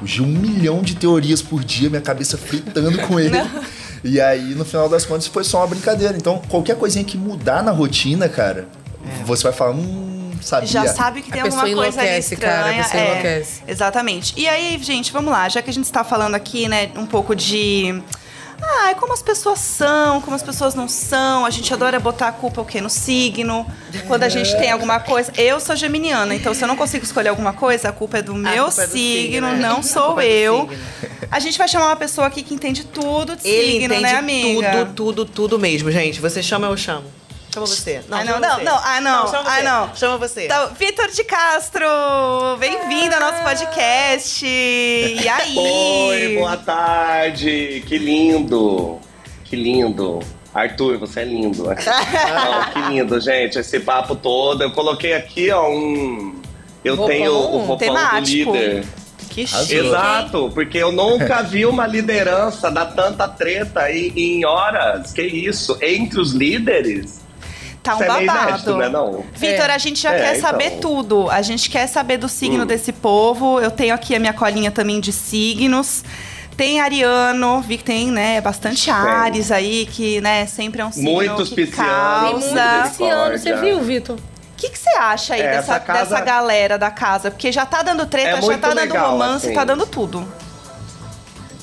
o Gil, um milhão de teorias por dia, minha cabeça fritando com [LAUGHS] ele. E aí, no final das contas, foi só uma brincadeira. Então, qualquer coisinha que mudar na rotina, cara, é. você vai falar, hum, sabia. Já sabe que tem a alguma coisa ali estranha. Cara, a pessoa é, enlouquece. Exatamente. E aí, gente, vamos lá. Já que a gente está falando aqui, né, um pouco de... Ah, é como as pessoas são, como as pessoas não são. A gente adora botar a culpa o quê? No signo. Quando a gente tem alguma coisa. Eu sou geminiana, então se eu não consigo escolher alguma coisa, a culpa é do meu é do signo, signo né? não [LAUGHS] sou eu. A gente vai chamar uma pessoa aqui que entende tudo de Ele signo, né, amiga? Tudo, tudo, tudo mesmo, gente. Você chama, eu chamo. Chama você. Não, ah, não, não, não. Ah, não. não chama ah, não. Chama você. Então, Vitor de Castro, bem-vindo ao nosso podcast. E aí? [LAUGHS] Oi, boa tarde. Que lindo. Que lindo. Arthur, você é lindo. [LAUGHS] não, que lindo, gente. Esse papo todo. Eu coloquei aqui, ó, um. Eu tenho o roupão do líder. Que Exato, porque eu nunca vi uma liderança dar tanta treta em, em horas. Que isso? Entre os líderes. Tá um Isso é babado. inédito, né, não? Vitor, a gente já É, quer saber então. tudo. A gente quer saber do signo Hum. desse povo. Eu tenho aqui a minha colinha também de signos. Tem Ariano, vi que tem, né, bastante Ares aí, que, né, sempre é um signo Muitos que piscianos. Causa. muito pisciano, você viu, Vitor? O que que você acha aí É, dessa, essa casa- dessa galera da casa? Porque já tá dando treta, É já tá dando legal, romance, assim. tá dando tudo.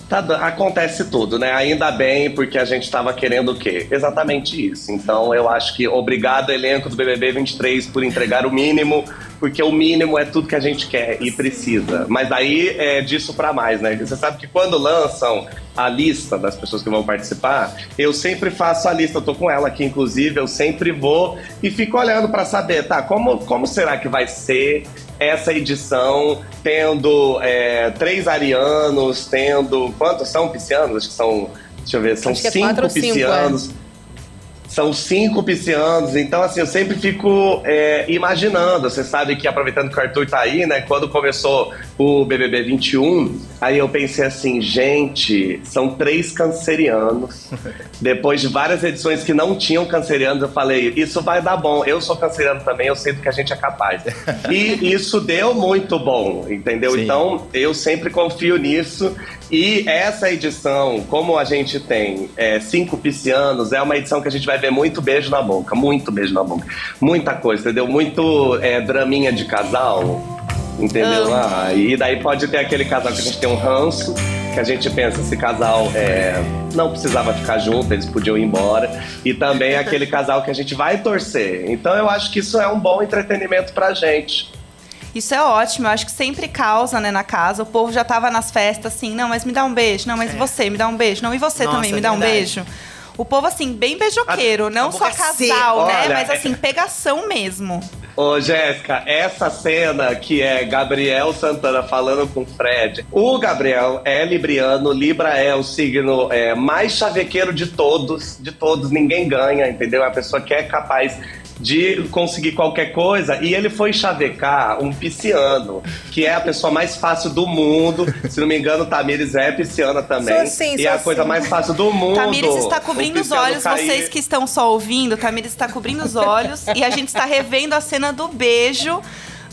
Tá acontece tudo, né? Ainda bem, porque a gente tava querendo o quê? Exatamente isso. Então eu acho que obrigado, elenco do BBB 23, por entregar o mínimo, porque o mínimo é tudo que a gente quer e precisa. Mas aí é disso pra mais, né? Você sabe que quando lançam a lista das pessoas que vão participar, eu sempre faço a lista, eu tô com ela aqui, inclusive, eu sempre vou e fico olhando pra saber, tá, como, como será que vai ser essa edição, tendo é, três arianos, tendo. Quantos são piscianos? Acho que são. Deixa eu ver, são é cinco cinco, piscianos. São cinco piscianos, então assim, eu sempre fico é, imaginando. Você sabe que aproveitando que o Arthur tá aí, né? Quando começou o BBB 21, aí eu pensei assim, gente, são três cancerianos. [LAUGHS] Depois de várias edições que não tinham cancerianos, eu falei, isso vai dar bom. Eu sou canceriano também, eu sei do que a gente é capaz. [LAUGHS] E isso deu muito bom, entendeu? Sim. Então, eu sempre confio nisso. E essa edição, como a gente tem é, cinco piscianos, é uma edição que a gente vai ver muito beijo na boca, muito beijo na boca. Muita coisa, entendeu? Muito é, draminha de casal. Entendeu? Ah, e daí pode ter aquele casal que a gente tem um ranço, que a gente pensa, esse casal é, não precisava ficar junto, eles podiam ir embora. E também aquele casal que a gente vai torcer. Então eu acho que isso é um bom entretenimento pra gente. Isso é ótimo, eu acho que sempre causa, né, na casa. O povo já tava nas festas assim, não, mas me dá um beijo, não, mas você, me dá um beijo, não, e você Nossa, também, me é dá um verdade. beijo. O povo, assim, bem beijoqueiro, não a só casal, seca. né? Olha, Mas é- assim, pegação mesmo. Ô, Jéssica, essa cena que é Gabriel Santana falando com Fred. O Gabriel é libriano, Libra é o signo é, mais chavequeiro de todos, de todos, ninguém ganha, entendeu? É a pessoa que é capaz de conseguir qualquer coisa. E ele foi chavecar um pisciano, que é a pessoa mais fácil do mundo. Se não me engano, Tamires é pisciana também. Sou assim, e sou é a coisa assim. mais fácil do mundo. Tamires está cobrindo os olhos, cair- vocês que estão só ouvindo, Tamires está cobrindo os olhos e a gente está revendo a cena do beijo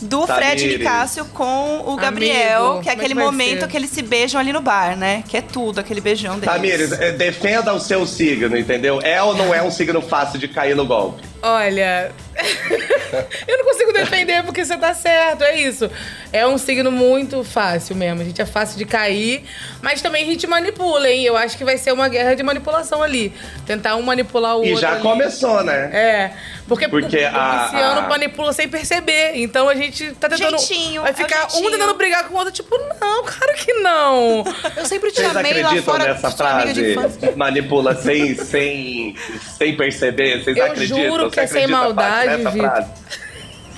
do Fred Tamires. Nicásio com o Gabriel, Amigo, que é é aquele momento ser? que eles se beijam ali no bar, né? Que é tudo, aquele beijão deles. Tamires, eh, defenda o seu signo, entendeu? É ou não é um signo fácil de cair no golpe? Olha, [LAUGHS] eu não consigo defender porque você tá certo, é isso. É um signo muito fácil mesmo, a gente é fácil de cair, mas também a gente manipula, hein? Eu acho que vai ser uma guerra de manipulação ali. Tentar um manipular o E outro. já ali. começou, né? É, porque, Porque o, a- o pisciano a- manipula sem perceber. Então a gente tá tentando. Jeitinho, vai é ficar um jeitinho. tentando brigar com o outro, tipo, não, claro que não. [LAUGHS] Eu sempre te Vocês chamei lá acreditam fora nessa frase? infância. Manipula sem, sem, sem perceber? Vocês Eu acreditam? juro que Você é sem maldade, nessa Vitor.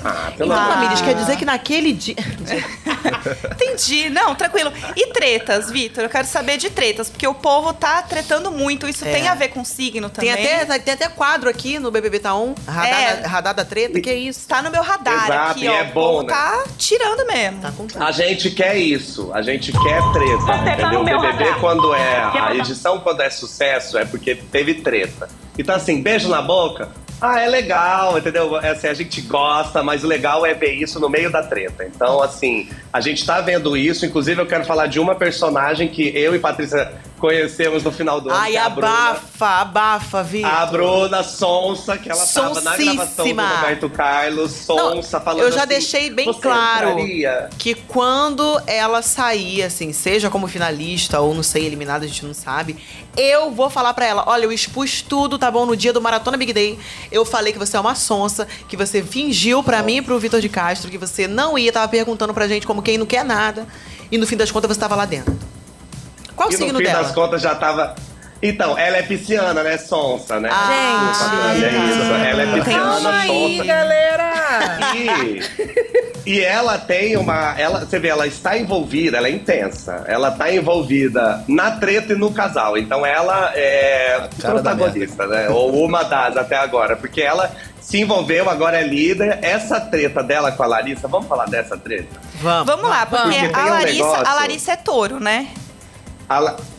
Ah, pelo Então, amor de Tamires, quer dizer que naquele dia. [LAUGHS] Entendi. Não, tranquilo. E tretas, Vitor? Eu quero saber de tretas, porque o povo tá tretando muito. Isso É. tem a ver com signo Tem também. até, tem até quadro aqui no BBB Tá On, radar, É. da, radar da treta, que é isso. Tá no meu radar Exato, aqui, e ó. é o bom, povo né? tá tirando mesmo. Tá com A gente quer isso, a gente quer treta, tá entendeu? O meu BBB radar. quando é, a tá- edição quando é sucesso é porque teve treta. Então assim, beijo na boca, ah, é legal, entendeu? É, assim, a gente gosta, mas o legal é ver isso no meio da treta. Então assim, a gente tá vendo isso, inclusive eu quero falar de uma personagem que eu e Patrícia conhecemos no final do ano, Ai, é a Bruna. abafa, abafa, Vitor. A Bruna Sonsa, que ela tava na gravação do. Roberto Carlos, Sonsa, Não, falando eu já assim, deixei bem "Você claro entraria?" que quando ela sair, assim, seja como finalista ou não sei, eliminada, a gente não sabe, eu vou falar pra ela: olha, eu expus tudo, tá bom? No dia do Maratona Big Day, eu falei que você é uma sonsa, que você fingiu pra mim e pro Vitor de Castro, que você não ia, tava perguntando pra gente como quem não quer nada, e no fim das contas você tava lá dentro. Qual o E no signo fim dela? das contas já tava. Então, ela é pisciana, né? Sonsa, né? Ah, gente. é isso. Ela é pisciana, Calma aí, sonsa. galera! E, e ela tem uma. Ela, você vê, ela está envolvida, ela é intensa. Ela está envolvida na treta e no casal. Então ela é protagonista, né? Ou uma das até agora. Porque ela se envolveu, agora é líder. Essa treta dela com a Larissa, vamos falar dessa treta? Vamos. Vamos lá, porque, porque a, Larissa, um a Larissa é touro, né?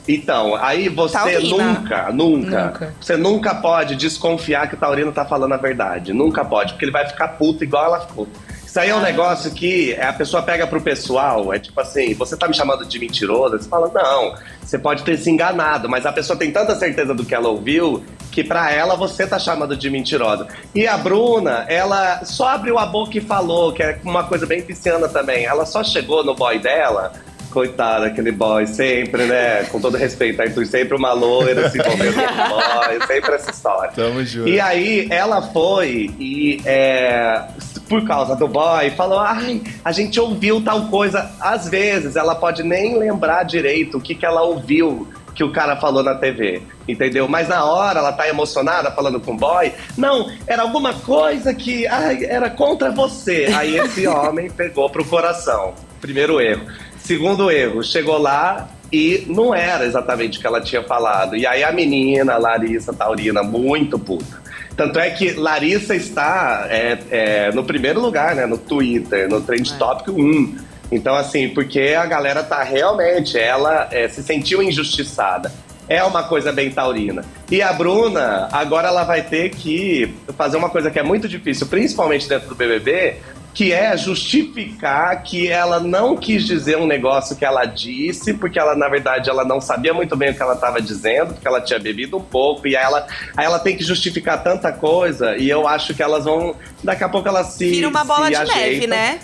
Então, aí você Taurina. nunca, nunca, nunca, você nunca pode desconfiar que o Taurino tá falando a verdade. Nunca pode, porque ele vai ficar puto igual ela ficou. Isso aí é um negócio que a pessoa pega pro pessoal, é tipo assim, você tá me chamando de mentirosa? Você fala, não, você pode ter se enganado, mas a pessoa tem tanta certeza do que ela ouviu que para ela você tá chamando de mentirosa. E a Bruna, ela só abriu a boca e falou, que é uma coisa bem pisciana também. Ela só chegou no boy dela Coitado, aquele boy, sempre, né? Com todo respeito, Arthur, sempre uma loira se envolvendo com boy, sempre essa história. Tamo junto. E aí ela foi e, é, por causa do boy, falou: ai, a gente ouviu tal coisa. Às vezes ela pode nem lembrar direito o que, que ela ouviu que o cara falou na TV, entendeu? Mas na hora ela tá emocionada falando com o boy. Não, era alguma coisa que ai, era contra você. Aí esse [LAUGHS] homem pegou pro coração. Primeiro erro. Segundo erro, chegou lá e não era exatamente o que ela tinha falado. E aí a menina, Larissa Taurina, muito puta. Tanto é que Larissa está é, é, no primeiro lugar, né? No Twitter, no Trend é. Topic 1. Então, assim, porque a galera tá realmente, ela é, se sentiu injustiçada. É uma coisa bem taurina. E a Bruna, agora ela vai ter que fazer uma coisa que é muito difícil, principalmente dentro do BBB, que é justificar que ela não quis dizer um negócio que ela disse, porque ela, na verdade, ela não sabia muito bem o que ela estava dizendo, porque ela tinha bebido um pouco, e aí ela, aí ela tem que justificar tanta coisa, e eu acho que elas vão. Daqui a pouco elas se. Vira uma bola de ajeitam. neve, né?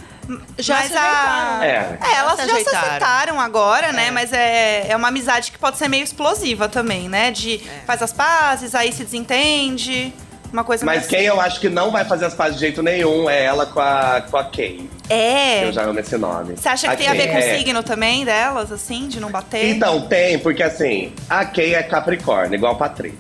Já mas a... É. é, elas já, já se aceitaram agora, né? É. Mas é, é uma amizade que pode ser meio explosiva também, né? De é. faz as pazes, aí se desentende. Uma coisa Mas quem eu acho que não vai fazer as pazes de jeito nenhum é ela com a, com a Kay. É. Eu já amo esse nome. Você acha que a tem Kay, a ver com é. o signo também delas, assim, de não bater? Então, tem, porque assim, a Kay é Capricórnio, igual a Patrícia.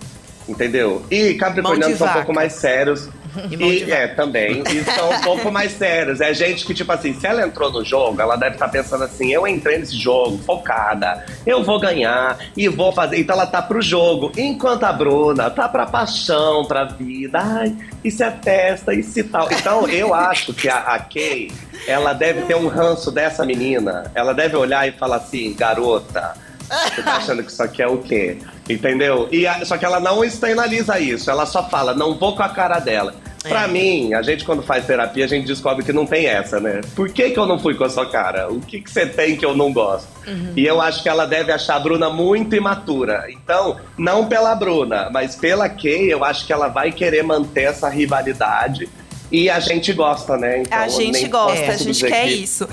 Entendeu? E Capricornianos são um pouco mais sérios. E, é, também. E são um pouco mais sérios. É gente que, tipo assim, se ela entrou no jogo, ela deve estar tá pensando assim: eu entrei nesse jogo focada, eu vou ganhar e vou fazer. Então ela tá pro jogo. Enquanto a Bruna tá pra paixão, pra vida. Ai, isso é festa, isso e tal. Então eu acho que a, a Kay, ela deve ter um ranço dessa menina. Ela deve olhar e falar assim: garota. Você tá achando que isso aqui é o quê? Entendeu? E a, só que ela não externaliza isso, ela só fala, não vou com a cara dela. É. Pra mim, a gente quando faz terapia, a gente descobre que não tem essa, né? Por que, que eu não fui com a sua cara? O que, que você tem que eu não gosto? Uhum. E eu acho que ela deve achar a Bruna muito imatura. Então, não pela Bruna, mas pela Kay, eu acho que ela vai querer manter essa rivalidade e a gente gosta, né? Então, a gente gosta, a gente quer que... isso.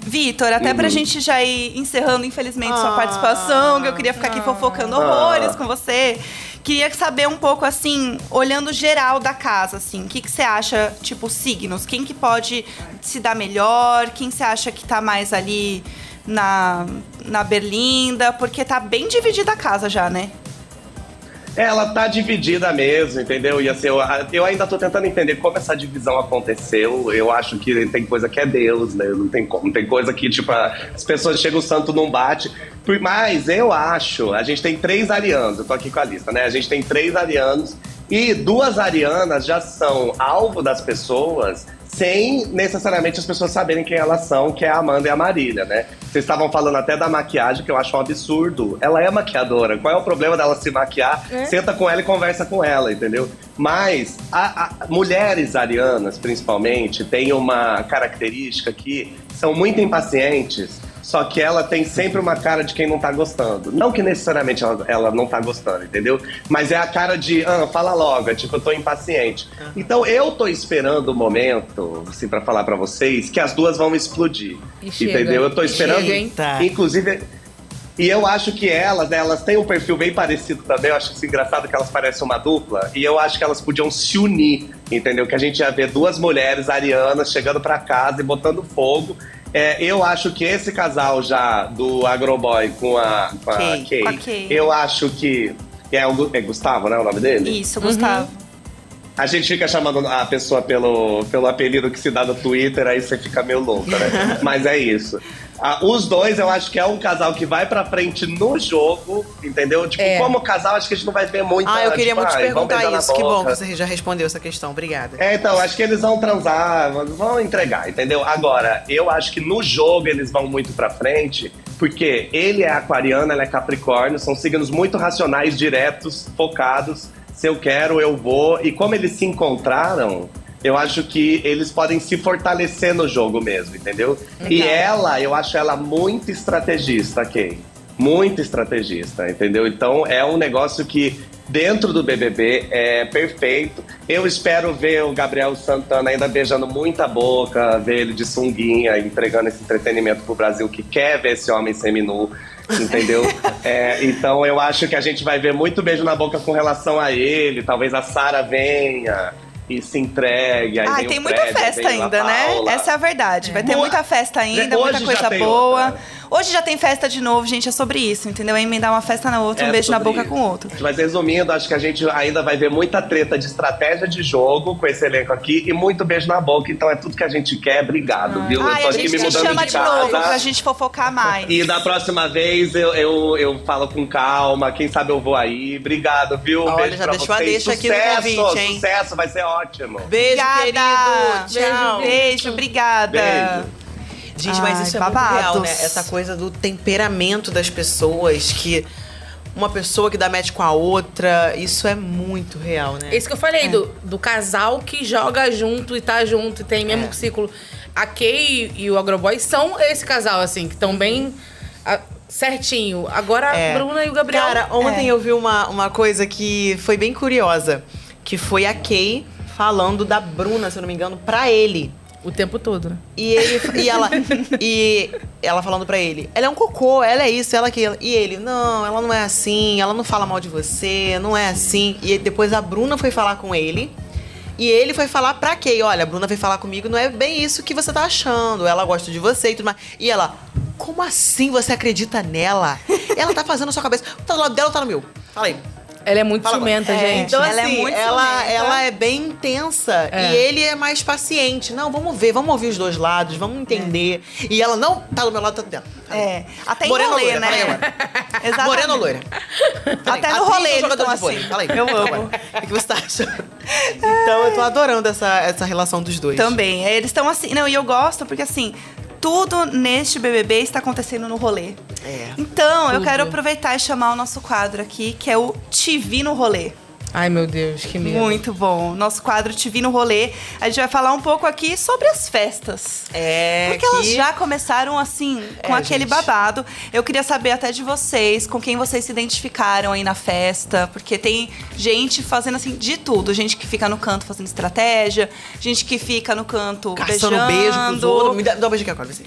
Vitor, até uhum. pra gente já ir encerrando, infelizmente, ah, sua participação, que eu queria ficar aqui fofocando ah. horrores ah. com você. Queria saber um pouco, assim, olhando geral da casa, assim, o que, você acha, tipo, signos? Quem que pode se dar melhor? Quem você acha que tá mais ali na, na berlinda? Porque tá bem dividida a casa já, né? Ela tá dividida mesmo, entendeu? E assim, eu, eu ainda tô tentando entender como essa divisão aconteceu. Eu acho que tem coisa que é Deus, né? Não tem como. Tem coisa que, tipo, as pessoas chegam, o santo não bate. Mas eu acho, a gente tem três arianos, eu tô aqui com a lista, né? A gente tem três arianos e duas arianas já são alvo das pessoas sem necessariamente as pessoas saberem quem elas são, que é a Amanda e a Marília, né? Vocês estavam falando até da maquiagem, que eu acho um absurdo. Ela é maquiadora. Qual é o problema dela se maquiar? É? Senta com ela e conversa com ela, entendeu? Mas a, a, mulheres arianas, principalmente, têm uma característica que são muito impacientes só que ela tem sempre uma cara de quem não tá gostando. Não que necessariamente ela, ela não tá gostando, entendeu? Mas é a cara de, ah, fala logo, é tipo, eu tô impaciente. Uhum. Então eu tô esperando o momento, assim, para falar para vocês, que as duas vão explodir. E entendeu? Chega. Eu tô esperando. Chega, tá. Inclusive. E eu acho que elas, né, elas têm um perfil bem parecido também. Eu acho isso engraçado que elas parecem uma dupla. E eu acho que elas podiam se unir, entendeu? Que a gente ia ver duas mulheres arianas chegando para casa e botando fogo. É, eu acho que esse casal já do Agroboy com a, com a, Kay, Kay, com a Kay, eu acho que. É, o, é Gustavo, né? O nome dele? Isso, Gustavo. Uhum. A gente fica chamando a pessoa pelo, pelo apelido que se dá no Twitter, aí você fica meio louca, né? [LAUGHS] Mas é isso. Ah, os dois, eu acho que é um casal que vai pra frente no jogo, entendeu? Tipo, é. como casal, acho que a gente não vai ver muito. Ah, eu queria tipo, muito te perguntar isso. Que bom que você já respondeu essa questão. Obrigada. É, então, acho que eles vão transar, vão entregar, entendeu? Agora, eu acho que no jogo eles vão muito pra frente, porque ele é aquariano, ela é capricórnio, são signos muito racionais, diretos, focados. Se eu quero, eu vou. E como eles se encontraram eu acho que eles podem se fortalecer no jogo mesmo, entendeu? Legal. E ela, eu acho ela muito estrategista, Kay. Muito estrategista, entendeu? Então é um negócio que dentro do BBB é perfeito. Eu espero ver o Gabriel Santana ainda beijando muita boca, ver ele de sunguinha, entregando esse entretenimento pro Brasil que quer ver esse homem seminu. Entendeu? [LAUGHS] é, então eu acho que a gente vai ver muito beijo na boca com relação a ele. Talvez a Sara venha e se entregue. Aí ah, tem muita festa ainda, né? Essa é a verdade. Vai ter muita festa ainda, muita coisa boa. Outra. Hoje já tem festa de novo, gente, é sobre isso, entendeu? É emendar uma festa na outra, é um beijo na boca isso. com o outro. Mas resumindo, acho que a gente ainda vai ver muita treta de estratégia de jogo com esse elenco aqui e muito beijo na boca, então é tudo que a gente quer. Obrigado, ah. viu? Eu tô aqui me mudando chama de, de novo pra gente fofocar mais. E da próxima vez eu, eu, eu falo com calma, quem sabe eu vou aí. Obrigado, viu? Olha, beijo já pra deixou vocês. a deixa aqui sucesso, no convite, hein? Sucesso, vai ser ótimo. Beijo, obrigada. querido. Tchau. Beijo, beijo obrigada. Beijo. Gente, mas isso é babados. muito real, né? Essa coisa do temperamento das pessoas, que uma pessoa que dá match com a outra, isso é muito real, né? Isso que eu falei, é. do, do casal que joga junto e tá junto e tem mesmo é. ciclo. A Kay e o Agroboy são esse casal, assim, que estão bem a, certinho. Agora é. a Bruna e o Gabriel. Cara, ontem é. eu vi uma, uma coisa que foi bem curiosa. Que foi a Kay falando da Bruna, se eu não me engano, pra ele. O tempo todo, né? E ele e ela e ela falando para ele, ela é um cocô, ela é isso, ela aquilo. E ele, não, ela não é assim, ela não fala mal de você, não é assim. E depois a Bruna foi falar com ele. E ele foi falar pra quê? Olha, a Bruna veio falar comigo, não é bem isso que você tá achando. Ela gosta de você e tudo mais. E ela, como assim você acredita nela? ela tá fazendo a sua cabeça. Tá do lado dela ou tá no meu? Fala aí. Ela é muito Fala ciumenta, é, gente. Então, ela é assim, é muito ela, ela é bem intensa é. e ele é mais paciente. Não, vamos ver, vamos ouvir os dois lados, vamos entender. É. E ela não tá do meu lado, tá dentro. É. Até Morena rolê, loira, né? Exatamente. Morena ou loira? Até no rolê eles estão assim. Fala aí. Eu amo. O que você tá achando? Então, eu tô adorando essa, essa relação dos dois. Também. Eles estão assim... Não, e eu gosto porque, assim tudo neste BBB está acontecendo no rolê. É. Então, tudo. eu quero aproveitar e chamar o nosso quadro aqui, que é o TV no rolê. Ai, meu Deus, que medo. Muito bom. Nosso quadro Te Vi no Rolê. A gente vai falar um pouco aqui sobre as festas. É. Porque que... elas já começaram assim, com é, aquele gente. babado. Eu queria saber até de vocês, com quem vocês se identificaram aí na festa. Porque tem gente fazendo assim de tudo. Gente que fica no canto fazendo estratégia, gente que fica no canto Caçando beijando. beijo pros outros. Me dá, dá um beijo aqui agora, assim.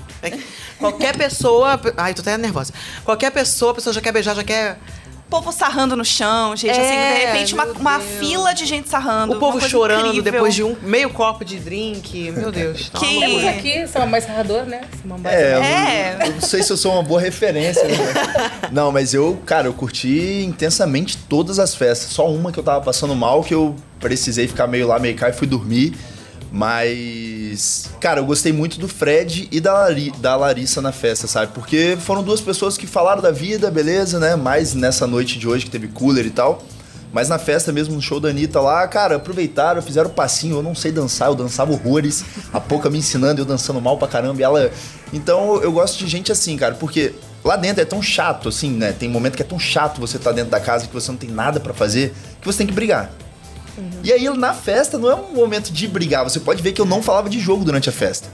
Qualquer pessoa. Ai, tô até nervosa. Qualquer pessoa, a pessoa já quer beijar, já quer povo sarrando no chão, gente. É, assim, de repente, uma, uma, fila de gente sarrando. O povo chorando incrível. depois de um meio copo de drink. Meu Deus. Tá que... Temos aqui Samambaia Sarrador, né? Samambaia é, é. Eu, eu não sei se eu sou uma boa referência. Né? [LAUGHS] não, mas eu, cara, eu curti intensamente todas as festas. Só uma que eu tava passando mal, que eu precisei ficar meio lá, meio cá e fui dormir. Mas, cara, eu gostei muito do Fred e da, Lari, da Larissa na festa, sabe? Porque foram duas pessoas que falaram da vida, beleza, né? Mais nessa noite de hoje que teve cooler e tal. Mas na festa mesmo, no show da Anitta lá, cara, aproveitaram, fizeram passinho. Eu não sei dançar, eu dançava horrores. A pouca me ensinando, eu dançando mal pra caramba. E ela. Então eu gosto de gente assim, cara, porque lá dentro é tão chato, assim, né? Tem momento que é tão chato você estar tá dentro da casa que você não tem nada para fazer, que você tem que brigar. Uhum. E aí, na festa, não é um momento de brigar. Você pode ver que eu não falava de jogo durante a festa.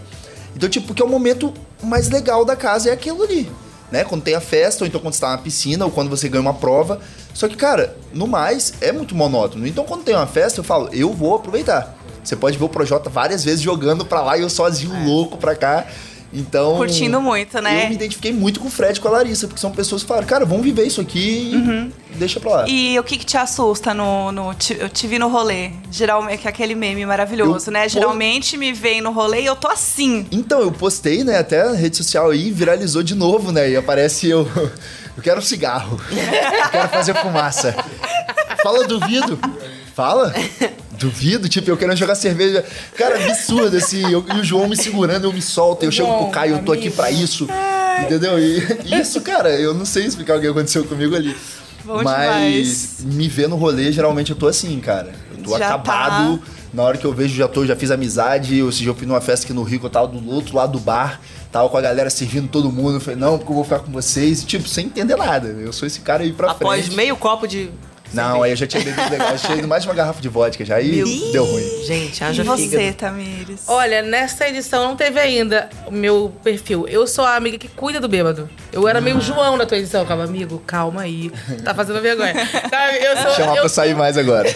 Então, tipo, porque é o momento mais legal da casa é aquilo ali. Né? Quando tem a festa, ou então quando você tá na piscina, ou quando você ganha uma prova. Só que, cara, no mais, é muito monótono. Então, quando tem uma festa, eu falo, eu vou aproveitar. Você pode ver o Projota várias vezes jogando pra lá e eu sozinho é. louco pra cá. Então. Curtindo muito, né? Eu me identifiquei muito com o Fred e com a Larissa, porque são pessoas que falaram, cara, vamos viver isso aqui uhum. e deixa pra lá. E o que, que te assusta no, no. Eu te vi no rolê. Geralmente, que é aquele meme maravilhoso, eu né? Geralmente me vem no rolê e eu tô assim. Então, eu postei, né, até na rede social aí, viralizou de novo, né? E aparece eu. [LAUGHS] Eu quero cigarro. eu [LAUGHS] quero fazer fumaça. Fala, duvido. Fala. Duvido, tipo, eu querendo jogar cerveja. Cara, absurdo, assim. Eu, e o João me segurando, eu me solto, eu chego pro Caio, eu tô aqui pra isso. Entendeu? E [LAUGHS] isso, cara, eu não sei explicar o que aconteceu comigo ali. Bom Mas demais. me ver no rolê, geralmente eu tô assim, cara. Eu tô já acabado. Tá. Na hora que eu vejo, já tô, já fiz amizade. Ou seja, eu fui numa festa aqui no Rio, eu tava do outro lado do bar. Tava com a galera servindo todo mundo. Eu falei, não, porque eu vou ficar com vocês. Tipo, sem entender nada. Eu sou esse cara aí pra Após frente. Após meio copo de não, aí eu já tinha bebido legal. Eu tinha mais de uma garrafa de vodka já. Aí deu ruim. Gente, haja e você. Tamires? Olha, nessa edição não teve ainda o meu perfil. Eu sou a amiga que cuida do bêbado. Eu era meio João na tua edição. Calma, amigo, calma aí. Tá fazendo vergonha. [LAUGHS] Sabe? Eu sou, Chamar eu... pra sair mais agora. [LAUGHS]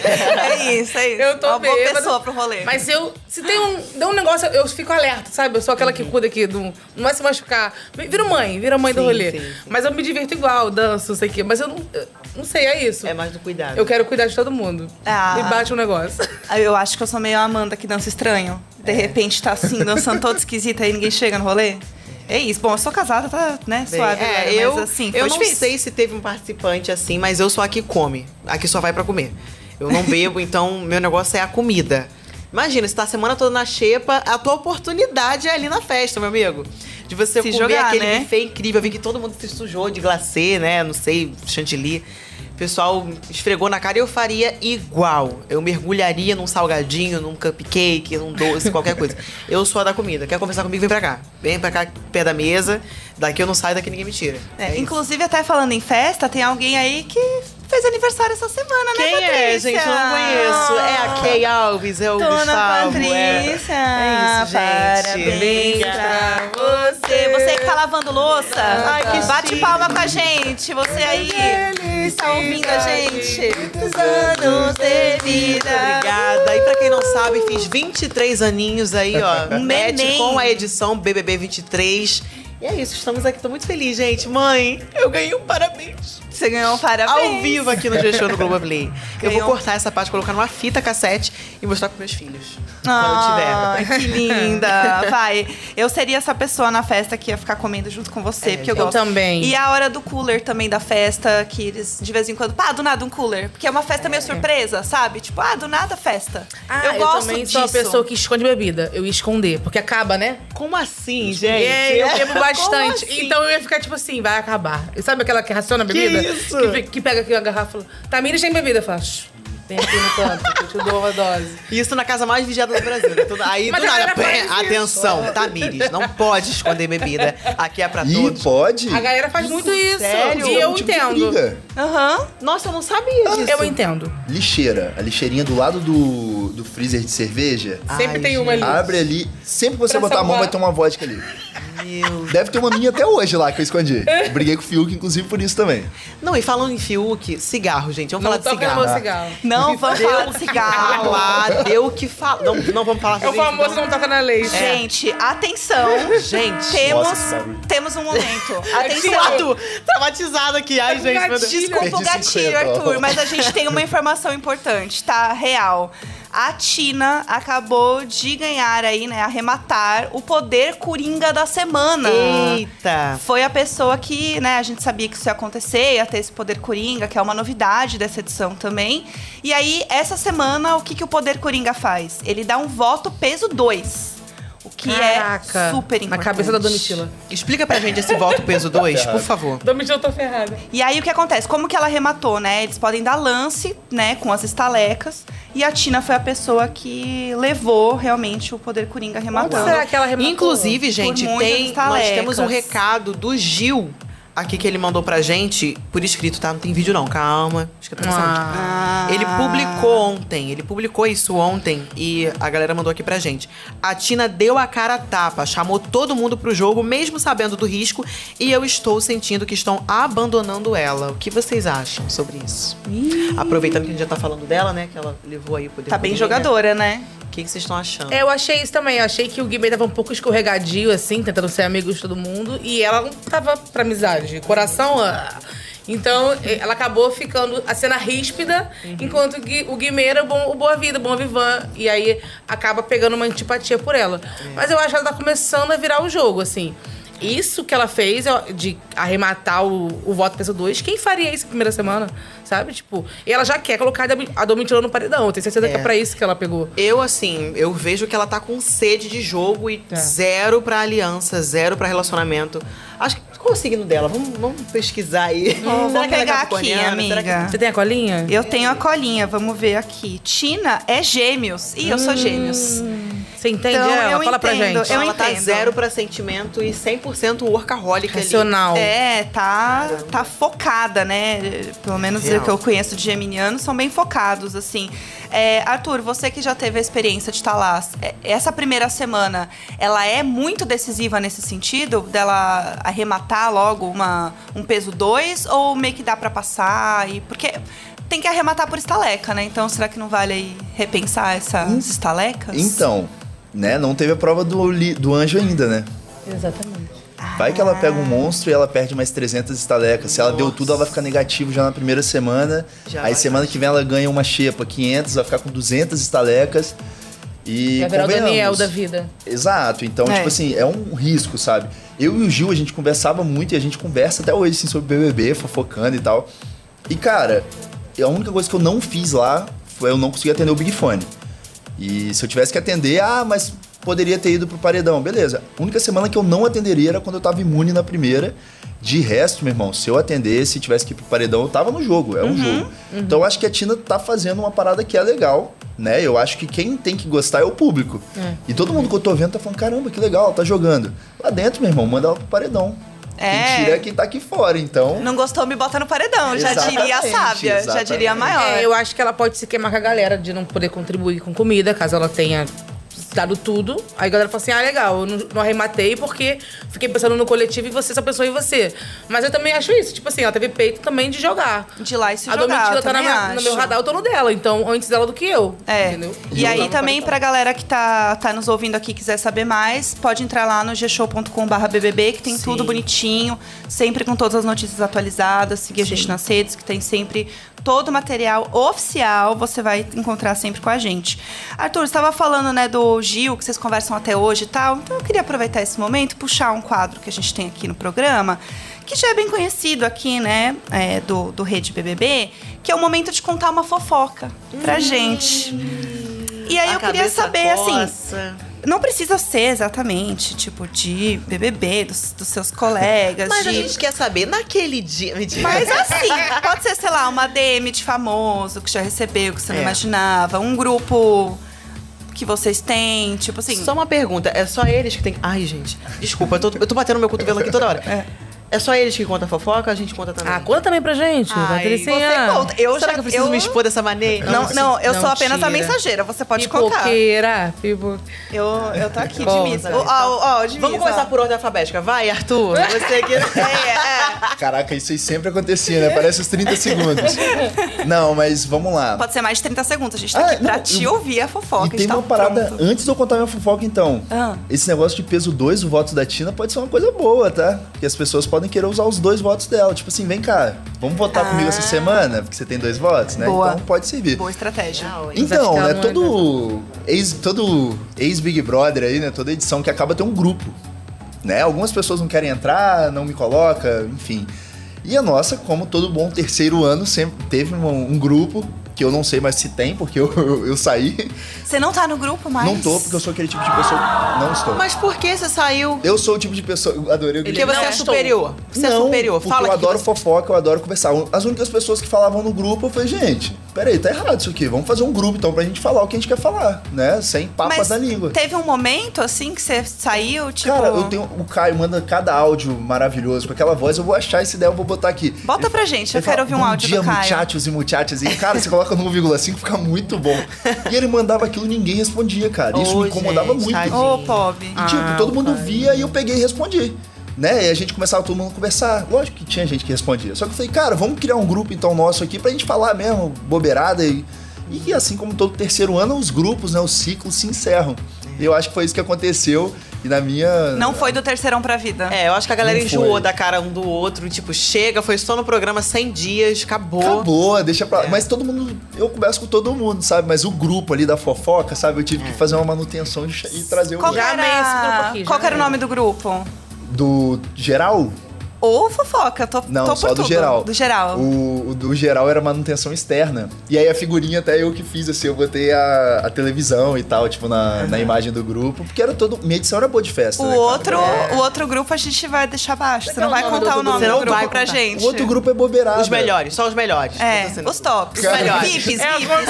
É isso, é isso. Eu tô uma bêbado, boa pessoa pro rolê. Mas eu, se tem um, dá um negócio, eu fico alerta, sabe? Eu sou aquela que cuida aqui, do, não vai se machucar. Vira mãe, vira mãe sim, do rolê. Sim, sim. Mas eu me divirto igual, danço, não sei o quê. Mas eu não, eu não sei, é isso. É mais do cuidado. Eu quero cuidar de todo mundo. Ah. Me bate um negócio. Eu acho que eu sou meio a Amanda que dança estranho. De é. repente tá assim, dançando toda esquisita e ninguém chega no rolê. É isso. Bom, eu sou casada, tá, né, Bem, suave. É, agora, eu, mas, assim, eu não difícil. sei se teve um participante assim, mas eu sou a que come. A que só vai para comer. Eu não bebo, [LAUGHS] então meu negócio é a comida. Imagina, você tá a semana toda na xepa, a tua oportunidade é ali na festa, meu amigo. De você se comer jogar, aquele né? buffet incrível. Eu vi que todo mundo se sujou de glacê, né? Não sei, chantilly pessoal esfregou na cara e eu faria igual. Eu mergulharia num salgadinho, num cupcake, num doce, [LAUGHS] qualquer coisa. Eu sou a da comida. Quer conversar comigo? Vem pra cá. Vem pra cá, pé da mesa. Daqui eu não saio, daqui ninguém me tira. É, é inclusive, até falando em festa, tem alguém aí que fez aniversário essa semana, né, Quem Patrícia? é, gente? Eu não conheço. É a Kay Alves, é o Dona Gustavo. Patrícia. É. é isso, gente. Parabéns pra você. Você que tá lavando louça, Ai, que bate chique. palma com a gente. Você aí que está ouvindo a gente. Muitos anos de vida. Obrigada. E pra quem não sabe, fiz 23 aninhos aí, ó. [LAUGHS] Um Mete com a edição BBB 23. E é isso, estamos aqui. Tô muito feliz, gente. Mãe, eu ganhei um parabéns. Você ganhou um parabéns. Ao vivo aqui no G-Show do Globoplay. Eu vou cortar essa parte, colocar numa fita cassete e mostrar pros meus filhos. Ah, quando eu tiver. que linda. [LAUGHS] Vai. Eu seria essa pessoa na festa que ia ficar comendo junto com você, é, porque eu, eu gosto. também. E a hora do cooler também da festa, que eles de vez em quando, pá, do nada um cooler. Porque é uma festa meio surpresa, sabe? Tipo, ah, do nada festa. Ah, eu, eu gosto também disso. sou a pessoa que esconde bebida. Eu ia esconder, porque acaba, né? Como assim, gente? É, eu bebo bastante. Assim? Então eu ia ficar tipo assim, vai acabar. E sabe aquela que raciona a bebida? Que isso? Que, que pega aqui a garrafa e fala, Tamires tem bebida. Eu falo, Vem aqui no canto, que eu te dou uma dose. Isso na casa mais vigiada do Brasil. Né? Aí, Mas do nada, pé, atenção, Tamires, não pode esconder bebida. Aqui é pra Ih, todos. pode? A galera faz muito isso. Sério? E eu tipo entendo. Aham. Uhum. Nossa, eu não sabia disso. Eu entendo. Lixeira. A lixeirinha do lado do, do freezer de cerveja. Sempre Ai, tem uma ali. Abre ali. Sempre que você pra botar salvar. a mão, vai ter uma vodka ali. Meu Deve ter uma minha até hoje lá que eu escondi. [LAUGHS] Briguei com o Fiuk, inclusive, por isso também. Não, e falando em Fiuk, cigarro, gente. Vamos não falar de cigarro. cigarro. Não vamos falar de cigarro. Ah, deu o que falar. Não, não vamos falar É o famoso não toca na lei. Gente, atenção. Gente. Temos, Nossa, temos um momento. [LAUGHS] Atenção. Arthur, traumatizado aqui. Ai, gente, meu Deus. Desculpa o gatilho, Arthur, mas a gente tem uma informação importante, tá? Real. A Tina acabou de ganhar aí, né, arrematar o poder coringa da semana. Eita! Foi a pessoa que, né, a gente sabia que isso ia acontecer, ia ter esse poder coringa, que é uma novidade dessa edição também. E aí, essa semana, o que, que o poder coringa faz? Ele dá um voto peso 2. O que é Caraca, é super importante. Na cabeça da Domitila. Explica pra gente esse voto peso [LAUGHS] 2, por favor. Domitila tá ferrada. E aí o que acontece? Como que ela rematou, né? Eles podem dar lance, né, com as estalecas. E a Tina foi a pessoa que levou realmente o poder Coringa rematando. Como será que ela rematou? Inclusive, gente, tem, nós temos um recado do Gil aqui que ele mandou pra gente, por escrito, tá? Não tem vídeo não, calma. Ah. Ele publicou ontem, ele publicou isso ontem e a galera mandou aqui pra gente. A Tina deu a cara a tapa, chamou todo mundo pro jogo, mesmo sabendo do risco, e eu estou sentindo que estão abandonando ela. O que vocês acham sobre isso? Ih. Aproveitando que a gente já tá falando dela, né? Que ela levou aí o poder. Tá bem jogadora, né? O que, vocês estão achando? Eu achei isso também. Eu achei que o Guimê tava um pouco escorregadio, assim, tentando ser amigo de todo mundo. E ela não tava pra amizade. Coração. Ah. Então, ela acabou ficando a cena ríspida, uhum. enquanto o Guimê era o, bom, o Boa Vida, o Bom Vivan. E aí acaba pegando uma antipatia por ela. É. Mas eu acho que ela tá começando a virar o jogo, assim isso que ela fez de arrematar o, o voto peso 2, quem faria isso na primeira semana? Sabe? Tipo, e ela já quer colocar a Domitila no paredão. Eu tenho certeza é. que é pra isso que ela pegou. Eu, assim, eu vejo que ela tá com sede de jogo e é. zero pra aliança, zero pra relacionamento. Acho que Qual o signo dela? Vamos, vamos pesquisar aí. Oh, vou pegar aqui, amiga. Que... Você tem a colinha? Eu tenho a colinha, vamos ver aqui. Tina é gêmeos. E hum, eu sou gêmeos. Você entende então, ela? Fala entendo, pra gente. Eu ela tá entendo. tá zero pra sentimento e 100% workaholic Racional. Ali. É, tá, tá focada, né? Pelo menos Real. o que eu conheço de geminianos são bem focados, assim. É, Arthur, você que já teve a experiência de estar lá, é, essa primeira semana, ela é muito decisiva nesse sentido? Dela arrematar logo uma, um peso 2? Ou meio que dá pra passar? E, porque tem que arrematar por estaleca, né? Então, será que não vale aí repensar essas estalecas? Então, né? Não teve a prova do, do anjo ainda, né? Exatamente. Vai que ela pega um monstro e ela perde mais 300 estalecas. Se ela Nossa. deu tudo, ela vai ficar negativo já na primeira semana. Já aí semana que vem ela ganha uma xepa 500, vai ficar com 200 estalecas. E vai virar o Daniel da vida. Exato. Então, é. tipo assim, é um risco, sabe? Eu e o Gil, a gente conversava muito e a gente conversa até hoje, assim, sobre BBB, fofocando e tal. E, cara, a única coisa que eu não fiz lá foi eu não conseguir atender o Big Fone. E se eu tivesse que atender, ah, mas poderia ter ido pro paredão. Beleza. A única semana que eu não atenderia era quando eu tava imune na primeira. De resto, meu irmão, se eu atendesse e tivesse que ir pro paredão, eu tava no jogo, é um uhum, jogo. Uhum. Então eu acho que a Tina tá fazendo uma parada que é legal, né? Eu acho que quem tem que gostar é o público. É. E todo mundo que eu tô vendo tá falando, caramba, que legal, tá jogando. Lá dentro, meu irmão, manda ela pro paredão. É. Quem tira é quem tá aqui fora, então. Não gostou, me bota no paredão. Já diria a sábia, exatamente. já diria a maior. É, eu acho que ela pode se queimar com a galera de não poder contribuir com comida, caso ela tenha dado tudo. Aí a galera falou assim: ah, legal, eu não, não, arrematei porque fiquei pensando no coletivo e você só pensou em você. Mas eu também acho isso. Tipo assim, ela teve peito também de jogar. De lá e se a jogar. A Domitila tá na, no meu radar, eu tô no dela. Então, antes dela do que eu. É. Entendeu? E, e aí também, pra galera que tá, tá nos ouvindo aqui quiser saber mais, pode entrar lá no gshow.com.br que tem Sim. tudo bonitinho, sempre com todas as notícias atualizadas. Seguir Sim. a gente nas redes, que tem sempre todo o material oficial você vai encontrar sempre com a gente. Arthur, você estava falando né, do Gil, que vocês conversam até hoje e tal. Então eu queria aproveitar esse momento e puxar um quadro que a gente tem aqui no programa, que já é bem conhecido aqui, né, é, do, do Rede BBB, que é o momento de contar uma fofoca pra hum, gente. E aí eu queria saber, assim, coça. assim não precisa ser exatamente, tipo, de BBB, dos, dos seus colegas. Mas de... a gente quer saber naquele dia. Mas assim, [LAUGHS] pode ser, sei lá, uma DM de famoso que já recebeu, que você é. não imaginava. Um grupo que vocês têm, tipo assim. Só uma pergunta, é só eles que tem. Ai, gente, desculpa, eu tô, eu tô batendo meu cotovelo aqui toda hora. É. É só eles que contam a fofoca, a gente conta também. Ah, conta também pra gente. Ai, Patricinha. Você conta. Eu Será já, que eu preciso eu... me expor dessa maneira? Não, não, não eu não, sou apenas tira. a mensageira. Você pode Pipoqueira. contar. Pipoqueira. Eu, eu tô aqui Bom, de misa. Ó, ó, Vamos começar por ordem alfabética. Vai, Arthur. [LAUGHS] Você que... é, é. Caraca, isso aí sempre acontecia, né? Parece os 30 segundos. Não, mas vamos lá. Pode ser mais de 30 segundos. A gente tá ah, aqui pra não, te eu... ouvir a fofoca. E tem tá uma parada... Pronto. Antes de eu contar minha fofoca, então. Ah. Esse negócio de peso 2, o voto da Tina, pode ser uma coisa boa, tá? Porque as pessoas podem querer usar os dois votos dela. Tipo assim, vem cá, vamos votar ah. comigo essa ah. semana, porque você tem dois votos, né? Boa. Então pode servir. Boa estratégia. então, né, todo ex, todo ex-Big Brother aí, né, toda edição que acaba tem um grupo, né? Algumas pessoas não querem entrar, não me coloca, enfim. E a nossa, como todo bom terceiro ano, sempre teve um, um grupo que eu não sei mais se tem, porque eu, eu, eu, saí. Você não tá no grupo mais? Não tô, porque eu sou aquele tipo de pessoa. Não estou. Mas por que você saiu? Eu sou o tipo de pessoa. Eu adorei o Porque você é superior. Você é não, é superior. Fala eu adoro você... fofoca, eu adoro conversar. As únicas pessoas que falavam no grupo, eu falei, gente, peraí, tá errado isso aqui. Vamos fazer um grupo então pra gente falar o que a gente quer falar, né? Sem papas da língua. Teve um momento assim que você saiu, tipo. Cara, eu tenho. O Caio manda cada áudio maravilhoso com aquela voz. Eu vou achar esse ideia, eu vou botar aqui. Bota ele, pra gente, eu quero ouvir um áudio dia, do Caio. muchachos e muchachas. E, cara, você coloca no 1,5 fica muito bom. E ele mandava aquilo ninguém respondia, cara. Isso oh, me incomodava gente, muito. Ô, oh, pobre. E, tipo, ah, todo mundo pai. via e eu peguei e respondi. Né? E a gente começava todo mundo a conversar. Lógico que tinha gente que respondia. Só que eu falei, cara, vamos criar um grupo então nosso aqui pra gente falar mesmo, bobeirada. E, e assim como todo terceiro ano, os grupos, né, os ciclos se encerram. E eu acho que foi isso que aconteceu. E na minha. Não foi do terceirão pra vida. É, eu acho que a galera enjoou da cara um do outro. Tipo, chega, foi só no programa 100 dias, acabou. Acabou, deixa pra lá. É. Mas todo mundo. Eu converso com todo mundo, sabe? Mas o grupo ali da fofoca, sabe? Eu tive é. que fazer uma manutenção e, trazer Qual o. Era... Aqui, Qual era o nome do grupo? Do geral? ou fofoca? Tô, Não, tô só por do tudo. geral. Do geral. O, o do geral era manutenção externa. E aí a figurinha até eu que fiz, assim, eu botei a, a televisão e tal, tipo, na, na imagem do grupo, porque era todo. Minha edição era boa de festa. O né, outro, o outro grupo a gente vai deixar baixo. Você não vai o nome contar do o nome grupo? do não grupo vai pra gente. O outro grupo é bobeirada. Os melhores, só os melhores. É, sendo- os tops. Cara, VIPs, [LAUGHS] É a VIPs.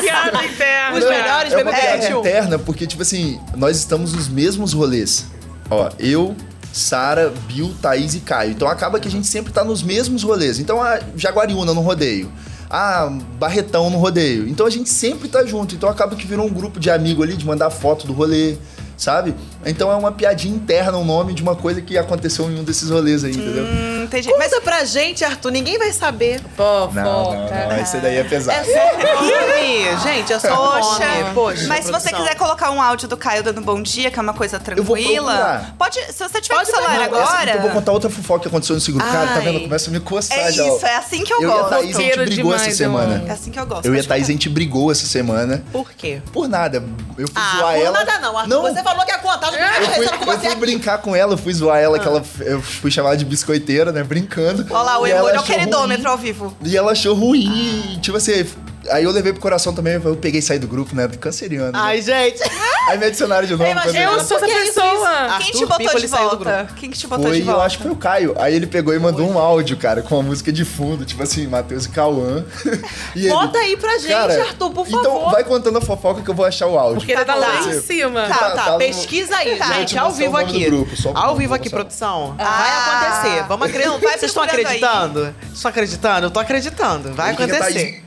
interna. Os melhores É uma 21. interna, porque, tipo assim, nós estamos nos mesmos rolês. Ó, eu, Sara, Bill, Thaís e Caio. Então acaba que a gente sempre tá nos mesmos rolês. Então a Jaguariúna no rodeio. Ah, Barretão no rodeio. Então a gente sempre tá junto. Então acaba que virou um grupo de amigo ali, de mandar foto do rolê, sabe? Então é uma piadinha interna o nome de uma coisa que aconteceu em um desses rolês aí, entendeu? Hum, entendi. Conta Mas pra gente, Arthur, ninguém vai saber. Fofoca. Não, não, não. Esse daí é pesado. É só nome, gente, é só Poxa, nome. Poxa, mas se você quiser colocar um áudio do Caio dando bom dia, que é uma coisa Eu vou tranquila, pode. Se você tiver Pode celular agora. eu vou contar outra fofoca que aconteceu nesse grupo. Cara, tá Ai. vendo? Começa a me coçar É já. isso, é assim que eu, Eu e a gosto. Thaís, a gente brigou essa semana. É assim que eu gosto. Eu e a Thaís, a contar. gente brigou essa semana. Por quê? Por nada. Eu fui Ah, zoar por ela. nada não, Arthur. Você falou que ia contar, eu Eu fui, com eu você fui brincar com ela, eu fui zoar ela, que ela, eu fui chamar ela de biscoiteira, né? Brincando. Olha lá, o E ela é o achou queridômetro ruim. ao vivo. E ela achou ruim. Tipo assim, aí eu levei pro coração também, eu peguei e saí do grupo, né? Canceriano. né? Ai, gente. Aí me adicionaram de novo. Eu eu- sou essa pessoa. Quem te botou Piccoli de volta? Quem que te botou Foi, de volta? eu acho que foi o Caio. Aí ele pegou e mandou um áudio, cara, com uma música de fundo, tipo assim, Matheus e Cauã. [LAUGHS] E ele- Bota aí pra gente, Cara, Arthur, por Então favor. vai contando a fofoca que eu vou achar o áudio. Porque ele tá lá Pode em ser. cima. Tá, Tá, tá, tá pesquisa aí, Tá. gente, ao vivo aqui. grupo, só ao vivo aqui, produção. Ah. Vai acontecer. Vamos acreditar. Vocês estão acreditando? Estão acreditando? Eu tô acreditando. Vai acontecer.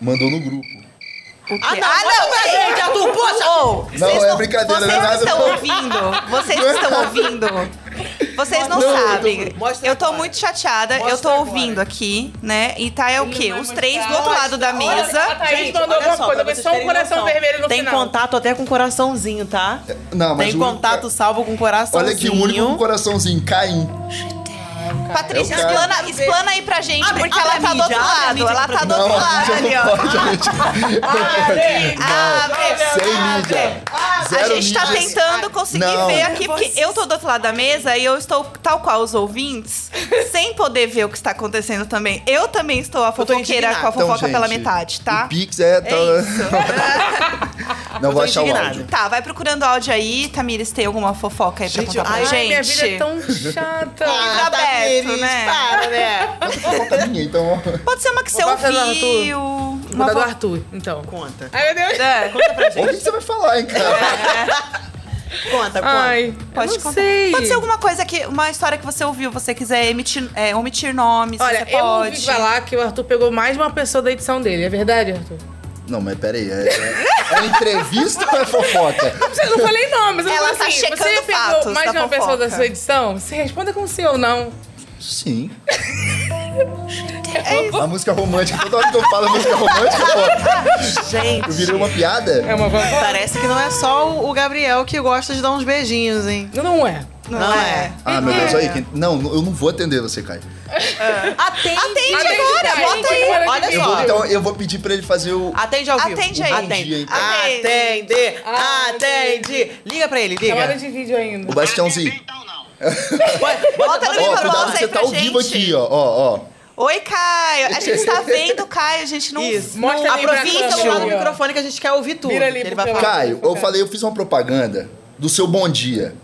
Mandou no grupo. Ah, não, Ah, não, pra é. gente, Arthur, poxa. Não, Não, é brincadeira, vocês não é nada. estão não. ouvindo, vocês estão ouvindo. Vocês não, Não, eu tô- sabem. Eu tô muito chateada. eu Mostra tô agora. ouvindo aqui, né? E tá é o quê? Os três do mostrar. outro lado da A mesa. Thaís Gente, mandou olha alguma só, coisa, mas só um coração noção. vermelho no Tem final. contato até com coraçãozinho, tá? Não, mas Tem o- contato salvo com coraçãozinho. Olha aqui, o único com coraçãozinho, Caim. Patrícia, É explana, explana aí pra gente, Abre- porque abre ela a tá do mídia, outro abre a lado. mídia Ela tá do outro lado ali, ó. Abre. Sem mídia. A gente tá tentando conseguir Não. ver aqui, porque eu tô do outro lado da mesa e eu estou, tal qual os ouvintes, sem poder ver o que está acontecendo também. Eu também estou a fofoqueira com a fofoca Então, pela gente, metade, tá? O Pix é... Tá... É isso. Não vou achar o áudio. tá, vai procurando áudio aí. Tamires, tem alguma fofoca aí pra Gente, contar pra ai, gente? Ai, minha vida é tão chata. [LAUGHS] Ah, aberto, Tamires, né? Para, né? Fofoca minha, então... Pode ser uma que você ouviu. Vou uma dar do Arthur, então. Conta. Ai, meu Deus. É, Conta pra [LAUGHS] gente. que você vai falar, hein, cara. Conta, conta. Ai, Pode eu não contar. sei. Pode ser alguma coisa que. Uma história que você ouviu, você quiser emitir, é, omitir nomes, Olha, você eu pode. ouvi falar que o Arthur pegou mais de uma pessoa da edição dele. É verdade, Arthur? Não, mas peraí. É, é, é entrevista ou é fofoca? Eu não falei não, mas eu Ela falei tá assim, checando você fatos pegou mais uma pessoa da fofoca. sua edição? Você responda com sim ou não. Sim. É A música romântica. Toda hora que eu falo música romântica, pô, Gente, eu virei uma piada. É uma fofoca? parece que não é só o Gabriel que gosta de dar uns beijinhos, hein? Não é. Não, é. Ah, meu Deus, aí. Quem... Não, eu não vou atender você, Caio. Atende, Atende Atende, agora, bota aí. Olha Eu só. vou, então, eu vou pedir pra ele fazer o. Atende ao vivo. Atende aí. Atende. Então. Atende. Atende. Liga pra ele, liga. Chamada de vídeo ainda. O Bastiãozinho. Bota, [LAUGHS] Bota no Ó, cuidado, voz aí você pra tá ao vivo gente. aqui, ó. Ó, ó. Oi, Caio. A gente tá vendo o Caio, a gente não. Isso. Mostra Não, ali pra Aproveita câmera, o celular do ó. microfone que a gente quer ouvir tudo. Vira ali que ele pro vai falar. Caio, eu falei, eu fiz uma propaganda do seu bom dia.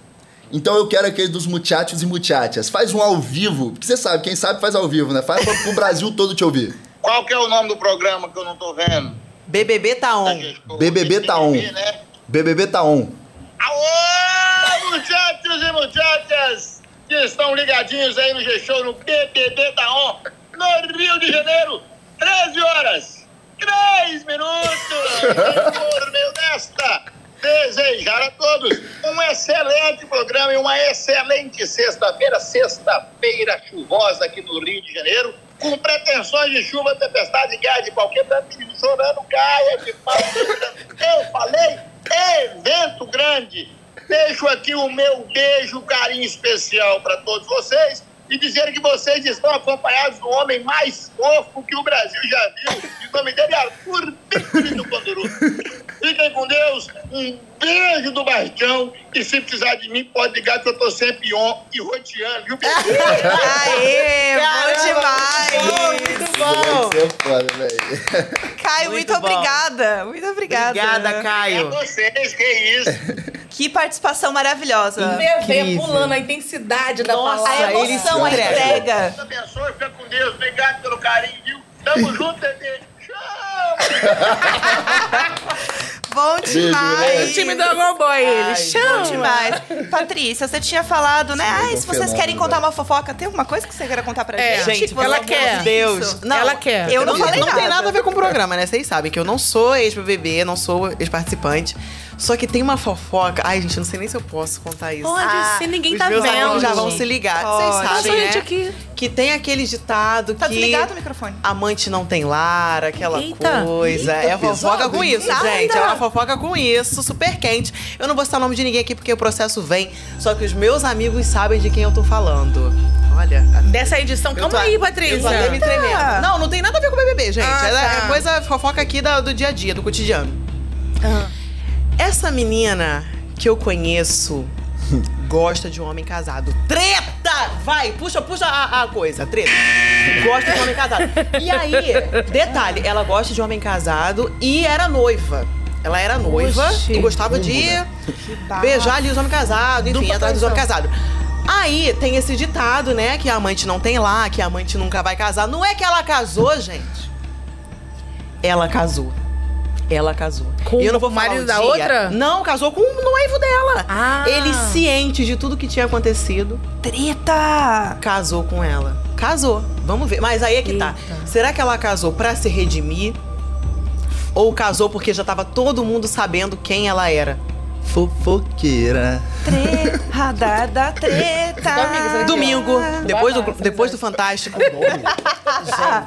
Então eu quero aquele dos muchachos e muchachas. Faz um ao vivo, porque você sabe, quem sabe faz ao vivo, né? Faz pra, pro Brasil todo te ouvir. Qual que é o nome do programa que eu não tô vendo? BBB tá on. BBB tá on. Né? BBB tá on. Alô, muchachos e muchachas que estão ligadinhos aí no G-Show, no BBB tá on, no Rio de Janeiro, 13 horas, 3 minutos. [LAUGHS] Por meio desta, desejar a todos um excelente programa e uma excelente sexta-feira, sexta-feira chuvosa aqui no Rio de Janeiro, com pretensões de chuva, tempestade, guerra de qualquer menino chorando, gaia de pau. Eu falei, evento grande. Deixo aqui o meu beijo, carinho especial para todos vocês e dizer que vocês estão acompanhados do homem mais fofo que o Brasil já viu. O nome dele é Arthur Piccoli do Conduru. Fiquem com Deus, um beijo do Bastião e se precisar de mim, pode ligar que eu tô sempre on e roteando, viu? [LAUGHS] Aê, bom demais! muito bom! Isso é foda, velho. Caio, muito, muito obrigada. Muito obrigada. Obrigada, Caio. É vocês, que isso. Que participação maravilhosa. Vê, pulando a intensidade da Nossa, palavra. A emoção, a entrega. Deus abençoe, fica com Deus. Obrigado pelo carinho, viu? Tamo [LAUGHS] junto, Tete. [LAUGHS] Bom demais. o time do Amor Boy, ele chama. Bom demais. Patrícia, você tinha falado, né? Ai, se vocês querem contar uma fofoca, tem alguma coisa que você queira contar pra É, gente? Gente, ela não quer. Deus. Não, Ela quer. Eu não falei não nada. tem nada a ver com o programa, né? Vocês sabem que eu não sou ex-BBB, não sou ex-participante. Só que tem uma fofoca. Ai, gente, não sei nem se eu posso contar isso. Pode Ah, ser, ninguém Os tá meus vendo. amigos já vão se ligar. Pode. Vocês sabem, né? gente, aqui. Que tem aquele ditado Tá que... desligado o microfone. Amante não tem lar, aquela Eita. coisa. é fofoca pesado, com hein? isso, Nada. gente. É uma fofoca com isso, super quente. Eu não vou citar o nome de ninguém aqui porque o processo vem. Só que os meus amigos sabem de quem eu tô falando. Olha. Dessa edição, eu calma tô- aí, Eu tô Patrícia. até me tremendo. Não, não tem nada a ver com o BBB, gente. Ah, é, tá. é coisa fofoca aqui da- do dia a dia, do cotidiano. Ah. Essa menina que eu conheço gosta de um homem casado. Treta! Vai, puxa, puxa a, a coisa, treta. Gosta de um homem casado. E aí, detalhe, ela gosta de um homem casado e era noiva. Ela era noiva Oxi. e gostava de beijar ali os homens casados, enfim, Dupla atrás dos homens casados. Aí tem esse ditado, né? Que a amante não tem lá, que a amante nunca vai casar. Não é que ela casou, gente. Ela casou. Ela casou. Com E eu não vou o falar marido o da dia. outra? Não, casou com o noivo dela. Ah. Ele ciente de tudo que tinha acontecido, Treta! casou com ela. Casou. Vamos ver. Mas aí é que tá. Será que ela casou pra se redimir? Ou casou porque já tava todo mundo sabendo quem ela era? Fofoqueira. Tre... Radar da treta. Domingo, depois do, depois do Fantástico. [LAUGHS] treta,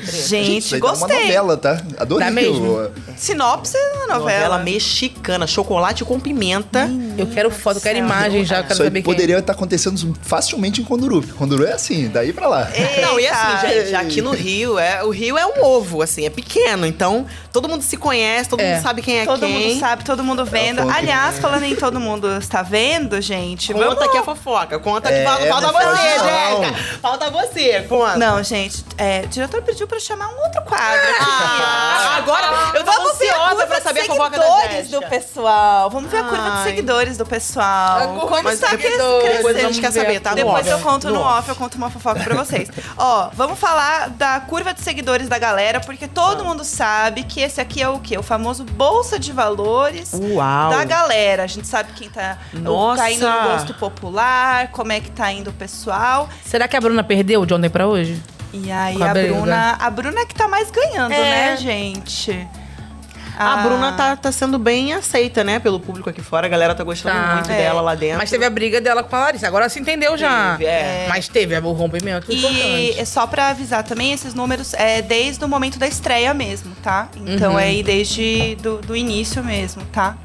treta. Gente, aí dá uma gostei. novela, tá? Adorei. Dá mesmo? Sinopse da Novela novela. mexicana, chocolate com pimenta. Eu quero foto, eu quero imagem já, eu quero Isso saber quem. poderia estar acontecendo facilmente em Conduru. porque Conduru é assim, daí pra lá. Não, e assim, Eita. gente, aqui no Rio, é, o Rio é um ovo, assim, é pequeno. Então, todo mundo se conhece, todo É. mundo sabe quem é Todo quem. mundo sabe, todo mundo vendo. fonte. Aliás, falando em todo mundo está vendo, gente. Conta vamos- aqui a fofoca, conta que É, falta, falta você. Jéssica. Falta você, conta. Não, gente, é, o diretor pediu pra eu chamar um outro quadro. Ah, agora eu tô Vamos ver a ansiosa pra de saber a fofoca da seguidores Jéssica. do pessoal. Vamos ver a curva de Ai. seguidores do pessoal. A curva Como está depois, cres- depois a crescendo. gente quer saber, tá? Depois eu conto no, off. off, eu conto uma fofoca pra vocês. [LAUGHS] Ó, vamos falar da curva de seguidores da galera, porque todo mundo sabe que esse aqui é o quê? O famoso bolsa de valores Uau. da galera. A gente sabe quem tá, Nossa. tá indo no gosto popular, como é que tá indo o pessoal. Será que a Bruna perdeu de ontem pra hoje? E aí a a. Bruna, a Bruna é que tá mais ganhando, É. né, gente? A Ah, Bruna tá, tá sendo bem aceita, né, pelo público aqui fora. A galera tá gostando Tá. muito É. dela lá dentro. Mas teve a briga dela com a Larissa. Agora se entendeu já. Teve, é. Mas teve o rompimento. E importante. é só pra avisar também, esses números é desde o momento da estreia mesmo, tá? Então Uhum. é aí desde do, do início mesmo, tá?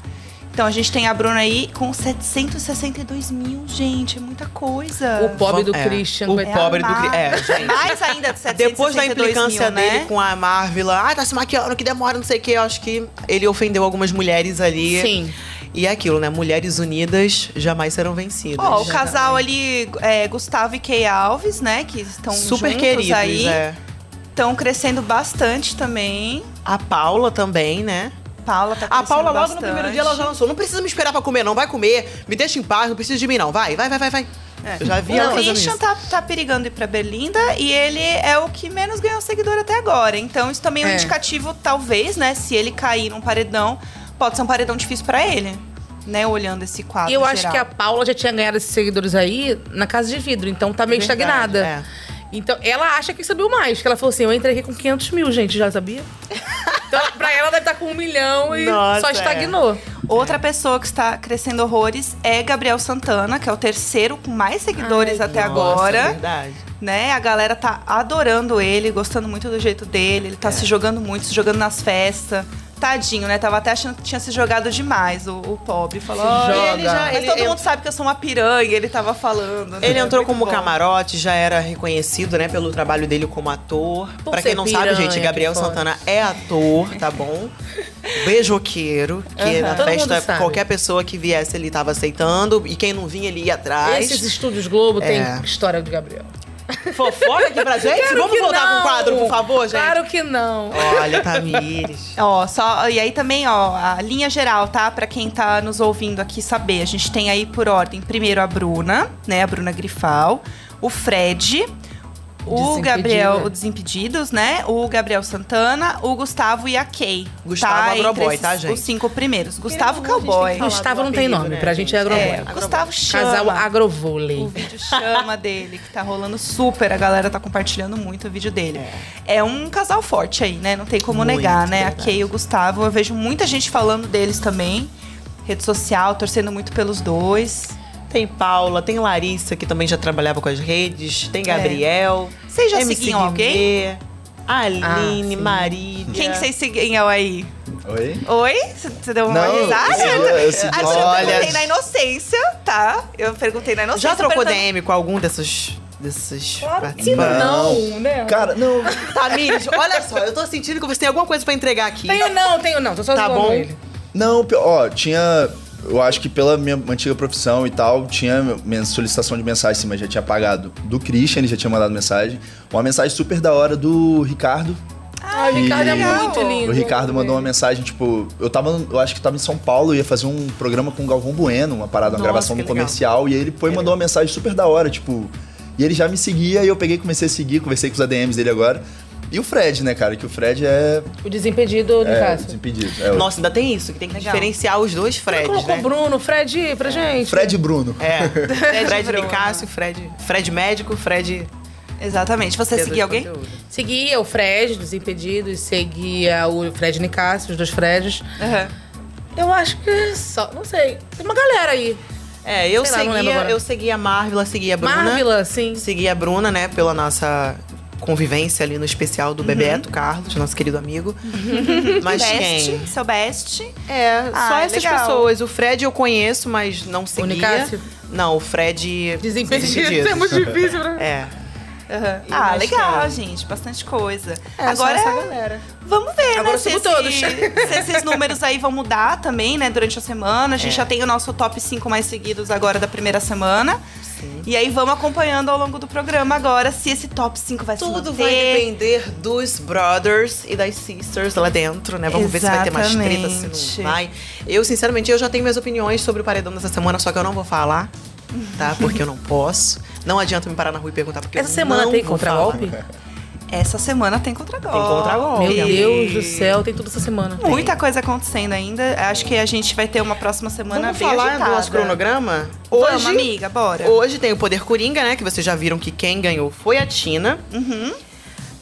Então a gente tem a Bruna aí com 762 mil, gente, é muita coisa. O pobre do É, Christian. O coitado. pobre do Cri- É, gente. Mais ainda de 762 [LAUGHS] Depois da implicância mil, dele né? com a Marvel, ah, tá se maquiando, que demora, não sei o quê. Eu acho que ele ofendeu algumas mulheres ali. Sim. E é aquilo, né? Mulheres unidas jamais serão vencidas. Ó, o casal ali, é, Gustavo e Kay Alves, né? Que estão Super juntos queridos, aí. é. Estão crescendo bastante também. A Paula também, né? Paula tá A Paula, logo no bastante. primeiro dia, ela já lançou. Não precisa me esperar pra comer, não. Vai comer. Me deixa em paz, não precisa de mim, não. Vai, vai, vai, vai, vai. Eu já vi O Christian tá, tá perigando ir pra Berlinda e ele é o que menos ganhou seguidor até agora. Então isso também é um É. indicativo, talvez, né? Se ele cair num paredão, pode ser um paredão difícil pra ele. Né, olhando esse quadro E eu acho geral. que a Paula já tinha ganhado esses seguidores aí na casa de vidro, então tá meio Verdade, estagnada. é. Então, ela acha que subiu mais. Que ela falou assim, eu entrei aqui com 500 mil, gente, já sabia? então, pra ela deve estar com um milhão e Nossa, só é. estagnou. Outra pessoa que está crescendo horrores é Gabriel Santana, que é o terceiro com mais seguidores até Nossa, agora. verdade. né? A galera tá adorando ele, gostando muito do jeito dele. Ele tá É. se jogando muito, se jogando nas festas, Tadinho, né? Tava até achando que tinha se jogado demais, o, o pobre. Falou, Joga. ele já, Mas ele, todo ele, mundo sabe que eu sou uma piranha, ele tava falando. Né? Ele entrou como bom. camarote, já era reconhecido, né, pelo trabalho dele como ator. Por pra quem não piranha, sabe, gente, Gabriel Santana é ator, tá bom? Beijoqueiro, que uhum. na festa qualquer pessoa que viesse ele tava aceitando. E quem não vinha, ele ia atrás. Esses estúdios Globo é. tem história do Gabriel. Fofoca aqui pra gente? Quero Vamos voltar não. com o quadro, por favor, gente? Claro que não. Olha, Tamires. [LAUGHS] ó, só, e aí também, ó, a linha geral, tá? Pra quem tá nos ouvindo aqui saber. A gente tem aí por ordem, primeiro a Bruna, né? A Bruna Grifal. O Fred, o Gabriel, o Desimpedidos, né? O Gabriel Santana, o Gustavo e a Kay. Gustavo tá? Agroboy, tá, gente? Os cinco primeiros. Gustavo Cowboy. Gustavo não tem nome, né, pra gente é Agroboy. É, Gustavo chama. Casal Agrovôlei. O vídeo chama dele, que tá rolando super. A galera tá compartilhando muito o vídeo dele. É, é um casal forte aí, né? Não tem como muito negar, né? Verdade. A Kay e o Gustavo. Eu vejo muita gente falando deles também. Rede social, torcendo muito pelos dois. Tem Paula, tem Larissa, que também já trabalhava com as redes, tem é. Gabriel. É. Vocês já MC seguiam alguém? Aline, ah, Marília. Quem que vocês seguiam aí? Oi? Oi? Você deu uma Não, risada? Eu, eu, segui... eu, eu perguntei na inocência, tá? Eu perguntei na inocência. Já trocou DM com algum desses desses claro que não, né? Cara, não. [LAUGHS] Tamires, olha só, eu tô sentindo que você tem alguma coisa pra entregar aqui. Tenho não, tenho não. Tô só Tá bom? Ele. Não, ó, tinha eu acho que pela minha antiga profissão e tal, tinha solicitação de mensagem, sim, mas já tinha pagado do Christian, ele já tinha mandado mensagem. Uma mensagem super da hora do Ricardo. Ah, o Ricardo é muito lindo. O Ricardo mandou uma mensagem, tipo, eu tava, eu acho que tava em São Paulo, ia fazer um programa com o Galvão Bueno, uma parada, uma Nossa, gravação no comercial, e ele foi e mandou uma mensagem super da hora, tipo, e ele já me seguia e eu peguei comecei a seguir, conversei com os ADMs dele agora. E o Fred, né, cara? Que o Fred é. O desimpedido do é, caso. Desimpedido. É, Nossa, ainda tem isso, que tem que Legal. diferenciar os dois Freds. Você colocou né? Bruno, Fred pra gente. Fred e Bruno. É. [LAUGHS] Fred, Fred Nicásio, Fred. Fred médico, Fred. Exatamente. Você seguia alguém? Conteúdo. Seguia o Fred, Desimpedidos, seguia o Fred Nicásio, os dois Freds. Uhum. Eu acho que só. Não sei. Tem uma galera aí. É, eu Sei seguia, lá, eu seguia a Marvila, seguia a Bruna. Marvila, sim. Seguia a Bruna, né, pela nossa convivência ali no especial do uhum. Bebeto Carlos, nosso querido amigo. mas [LAUGHS] best, quem? Seu best. É, ah, só essas legal. pessoas. O Fred eu conheço, mas não seguia. O Não, o Fred... Desimpedido. é muito difícil pra É. Uhum. Ah, legal, gente. Bastante coisa. É, Agora, essa galera. Vamos ver, Agora né? Se, esse, todos. [LAUGHS] se esses números aí vão mudar também, né? Durante a semana. A gente é. já tem o nosso top 5 mais seguidos agora da primeira semana. Sim. E aí vamos acompanhando ao longo do programa agora se esse top 5 vai Tudo se Tudo vai depender dos brothers e das sisters lá dentro, né? Vamos Exatamente. ver se vai ter mais treta, se não vai. Eu, sinceramente, eu já tenho minhas opiniões sobre o paredão dessa semana, só que eu não vou falar, tá? Porque eu não posso. Não adianta me parar na rua e perguntar porque Essa semana tem contra-golpe? Essa semana tem contra-golpe. Tem contra-golpe. Meu Deus do céu, tem tudo essa semana. Muita coisa acontecendo ainda. Acho que a gente vai ter uma próxima semana Vamos bem falar agitada. do nosso cronograma? Hoje, Vamos, amiga, bora. Hoje tem o Poder Coringa, né? Que vocês já viram que quem ganhou foi a Tina. Uhum.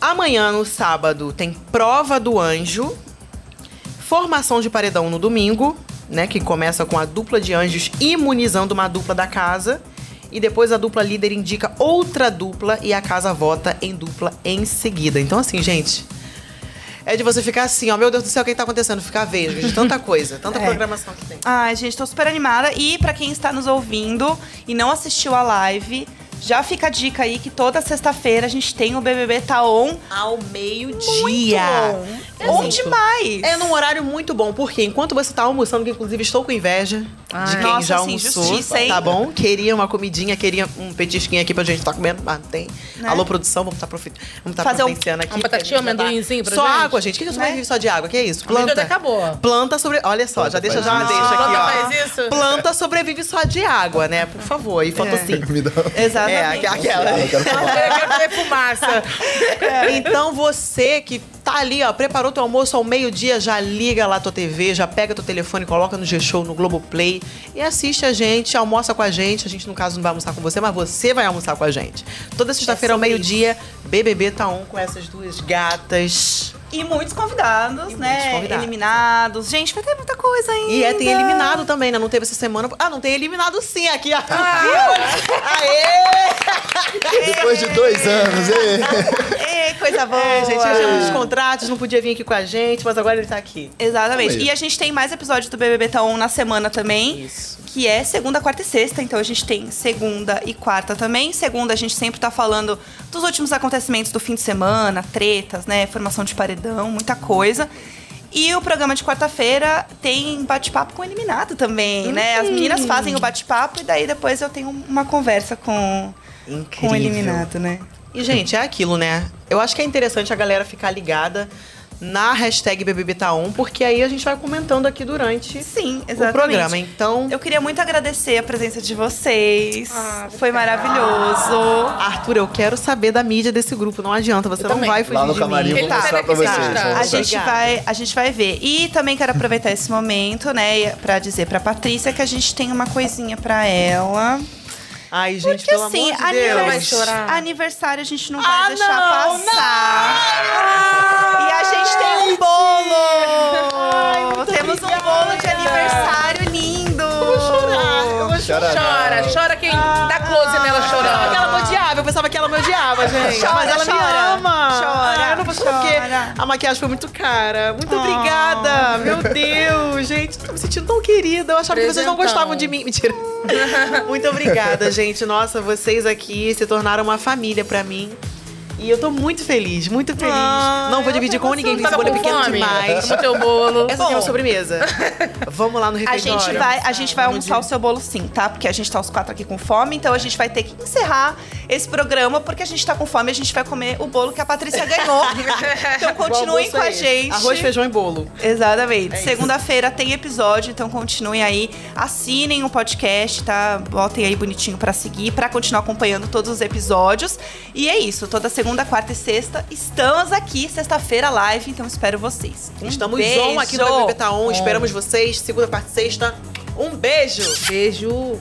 Amanhã, no sábado, tem Prova do Anjo. Formação de paredão no domingo, né? Que começa com a dupla de anjos imunizando uma dupla da casa e depois a dupla líder indica outra dupla e a casa vota em dupla em seguida. Então, assim, gente. É de você ficar assim, ó, meu Deus do céu, o que tá acontecendo? Ficar vejo de tanta [LAUGHS] coisa, tanta é. programação que tem. Ai, gente, tô super animada. E para quem está nos ouvindo e não assistiu a live, já fica a dica aí que toda sexta-feira a gente tem o BBB Tá On ao meio-dia. É bom demais. É num horário muito bom, porque enquanto você tá almoçando, que inclusive estou com inveja Ai, de quem nossa, já assim, almoçou, justiça, hein? tá bom? Queria uma comidinha, queria um petisquinho aqui pra gente estar tá comendo, mas não tem. Né? Alô, produção, vamos estar tá profi... vamos tá Fazer providenciando um, aqui. Uma batatinha, um amendoinzinho pra Só gente. água, gente. O que, é sobrevive né? só de água? Que é isso? Planta. acabou. Planta sobre... Olha só, já deixa já uma deixa aqui, ó. Faz isso. Planta sobrevive só de água, né? Por favor. E fotossíntese. É. [LAUGHS] Exatamente. É, aquela. Eu quero ver fumaça. [LAUGHS] Então você que tá ali, ó, preparou teu almoço ao meio-dia, já liga lá tua TV, já pega teu telefone, coloca no G-Show, no Globoplay e assiste a gente, almoça com a gente. A gente, no caso, não vai almoçar com você, mas você vai almoçar com a gente. Toda sexta-feira ao meio-dia, BBB tá on com essas duas gatas E muitos convidados, e né? Muitos convidados. Eliminados. Gente, vai ter muita coisa ainda. E é, tem eliminado também, né? Não teve essa semana. Ah, não tem eliminado sim aqui. Ah, Aê! Depois de dois anos, Ê, coisa boa. É, gente, eu dos contratos, não podia vir aqui com a gente, mas agora ele tá aqui. Exatamente. E a gente tem mais episódios do BBB On na semana também. Isso. Que é segunda, quarta e sexta. Então a gente tem segunda e quarta também. Segunda a gente sempre tá falando dos últimos acontecimentos do fim de semana, tretas, né? Formação de paredão, muita coisa. E o programa de quarta-feira tem bate-papo com o eliminado também, né? As meninas fazem o bate-papo e daí depois eu tenho uma conversa com, com o eliminado, né? E, gente, é aquilo, né? Eu acho que é interessante a galera ficar ligada na hashtag BBBTaon, porque aí a gente vai comentando aqui durante Sim, o programa. Então, eu queria muito agradecer a presença de vocês. Ah, Foi maravilhoso. Arthur, eu quero saber da mídia desse grupo. Não adianta, você eu não também. vai fugir Lá no camarim de mim. vou mostrar pra vocês. A gente vai, a gente vai ver. E também quero aproveitar esse momento, né, para dizer para Patrícia que a gente tem uma coisinha para ela. Ai, gente, Porque, pelo assim, amor de Deus. Vai chorar. aniversário a gente não vai ah, deixar não, passar. Não. E a gente tem um bolo. Ai, Temos obrigada. um bolo de aniversário Eu vou chorar. Chora, chora quem dá close nela chorando. Ela me odiava, eu pensava que ela me odiava, gente. Chora, Mas ela chora. me ama. Chora. Ah, eu não posso porque a maquiagem foi muito cara. Muito oh. obrigada. Meu Deus, gente. Tô me sentindo tão querida. Eu achava Presentão. que vocês não gostavam de mim. Mentira. [LAUGHS] Muito obrigada, gente. Nossa, vocês aqui se tornaram uma família para mim. E eu tô muito feliz, muito feliz. Ah, não vou dividir com ninguém, porque esse bolo é pequeno fome. demais. o teu bolo. Essa aqui é uma sobremesa. Vamos lá no refeitório. A gente vai, a gente vai almoçar o seu bolo sim, tá? Porque a gente tá os quatro aqui com fome, então a gente vai ter que encerrar esse programa, porque a gente tá com fome e a gente vai comer o bolo que a Patrícia ganhou. [LAUGHS] então continuem com a gente. Arroz, feijão e bolo. Exatamente. É Segunda-feira tem episódio, então continuem aí. Assinem o podcast, tá? Botem aí bonitinho para seguir, para continuar acompanhando todos os episódios. E é isso, toda segunda segunda, quarta e sexta. Estamos aqui, sexta-feira, live, então espero vocês. Um Estamos beijo. on aqui no BBB Tá On. Esperamos vocês, segunda, quarta e sexta. Um beijo. Beijo.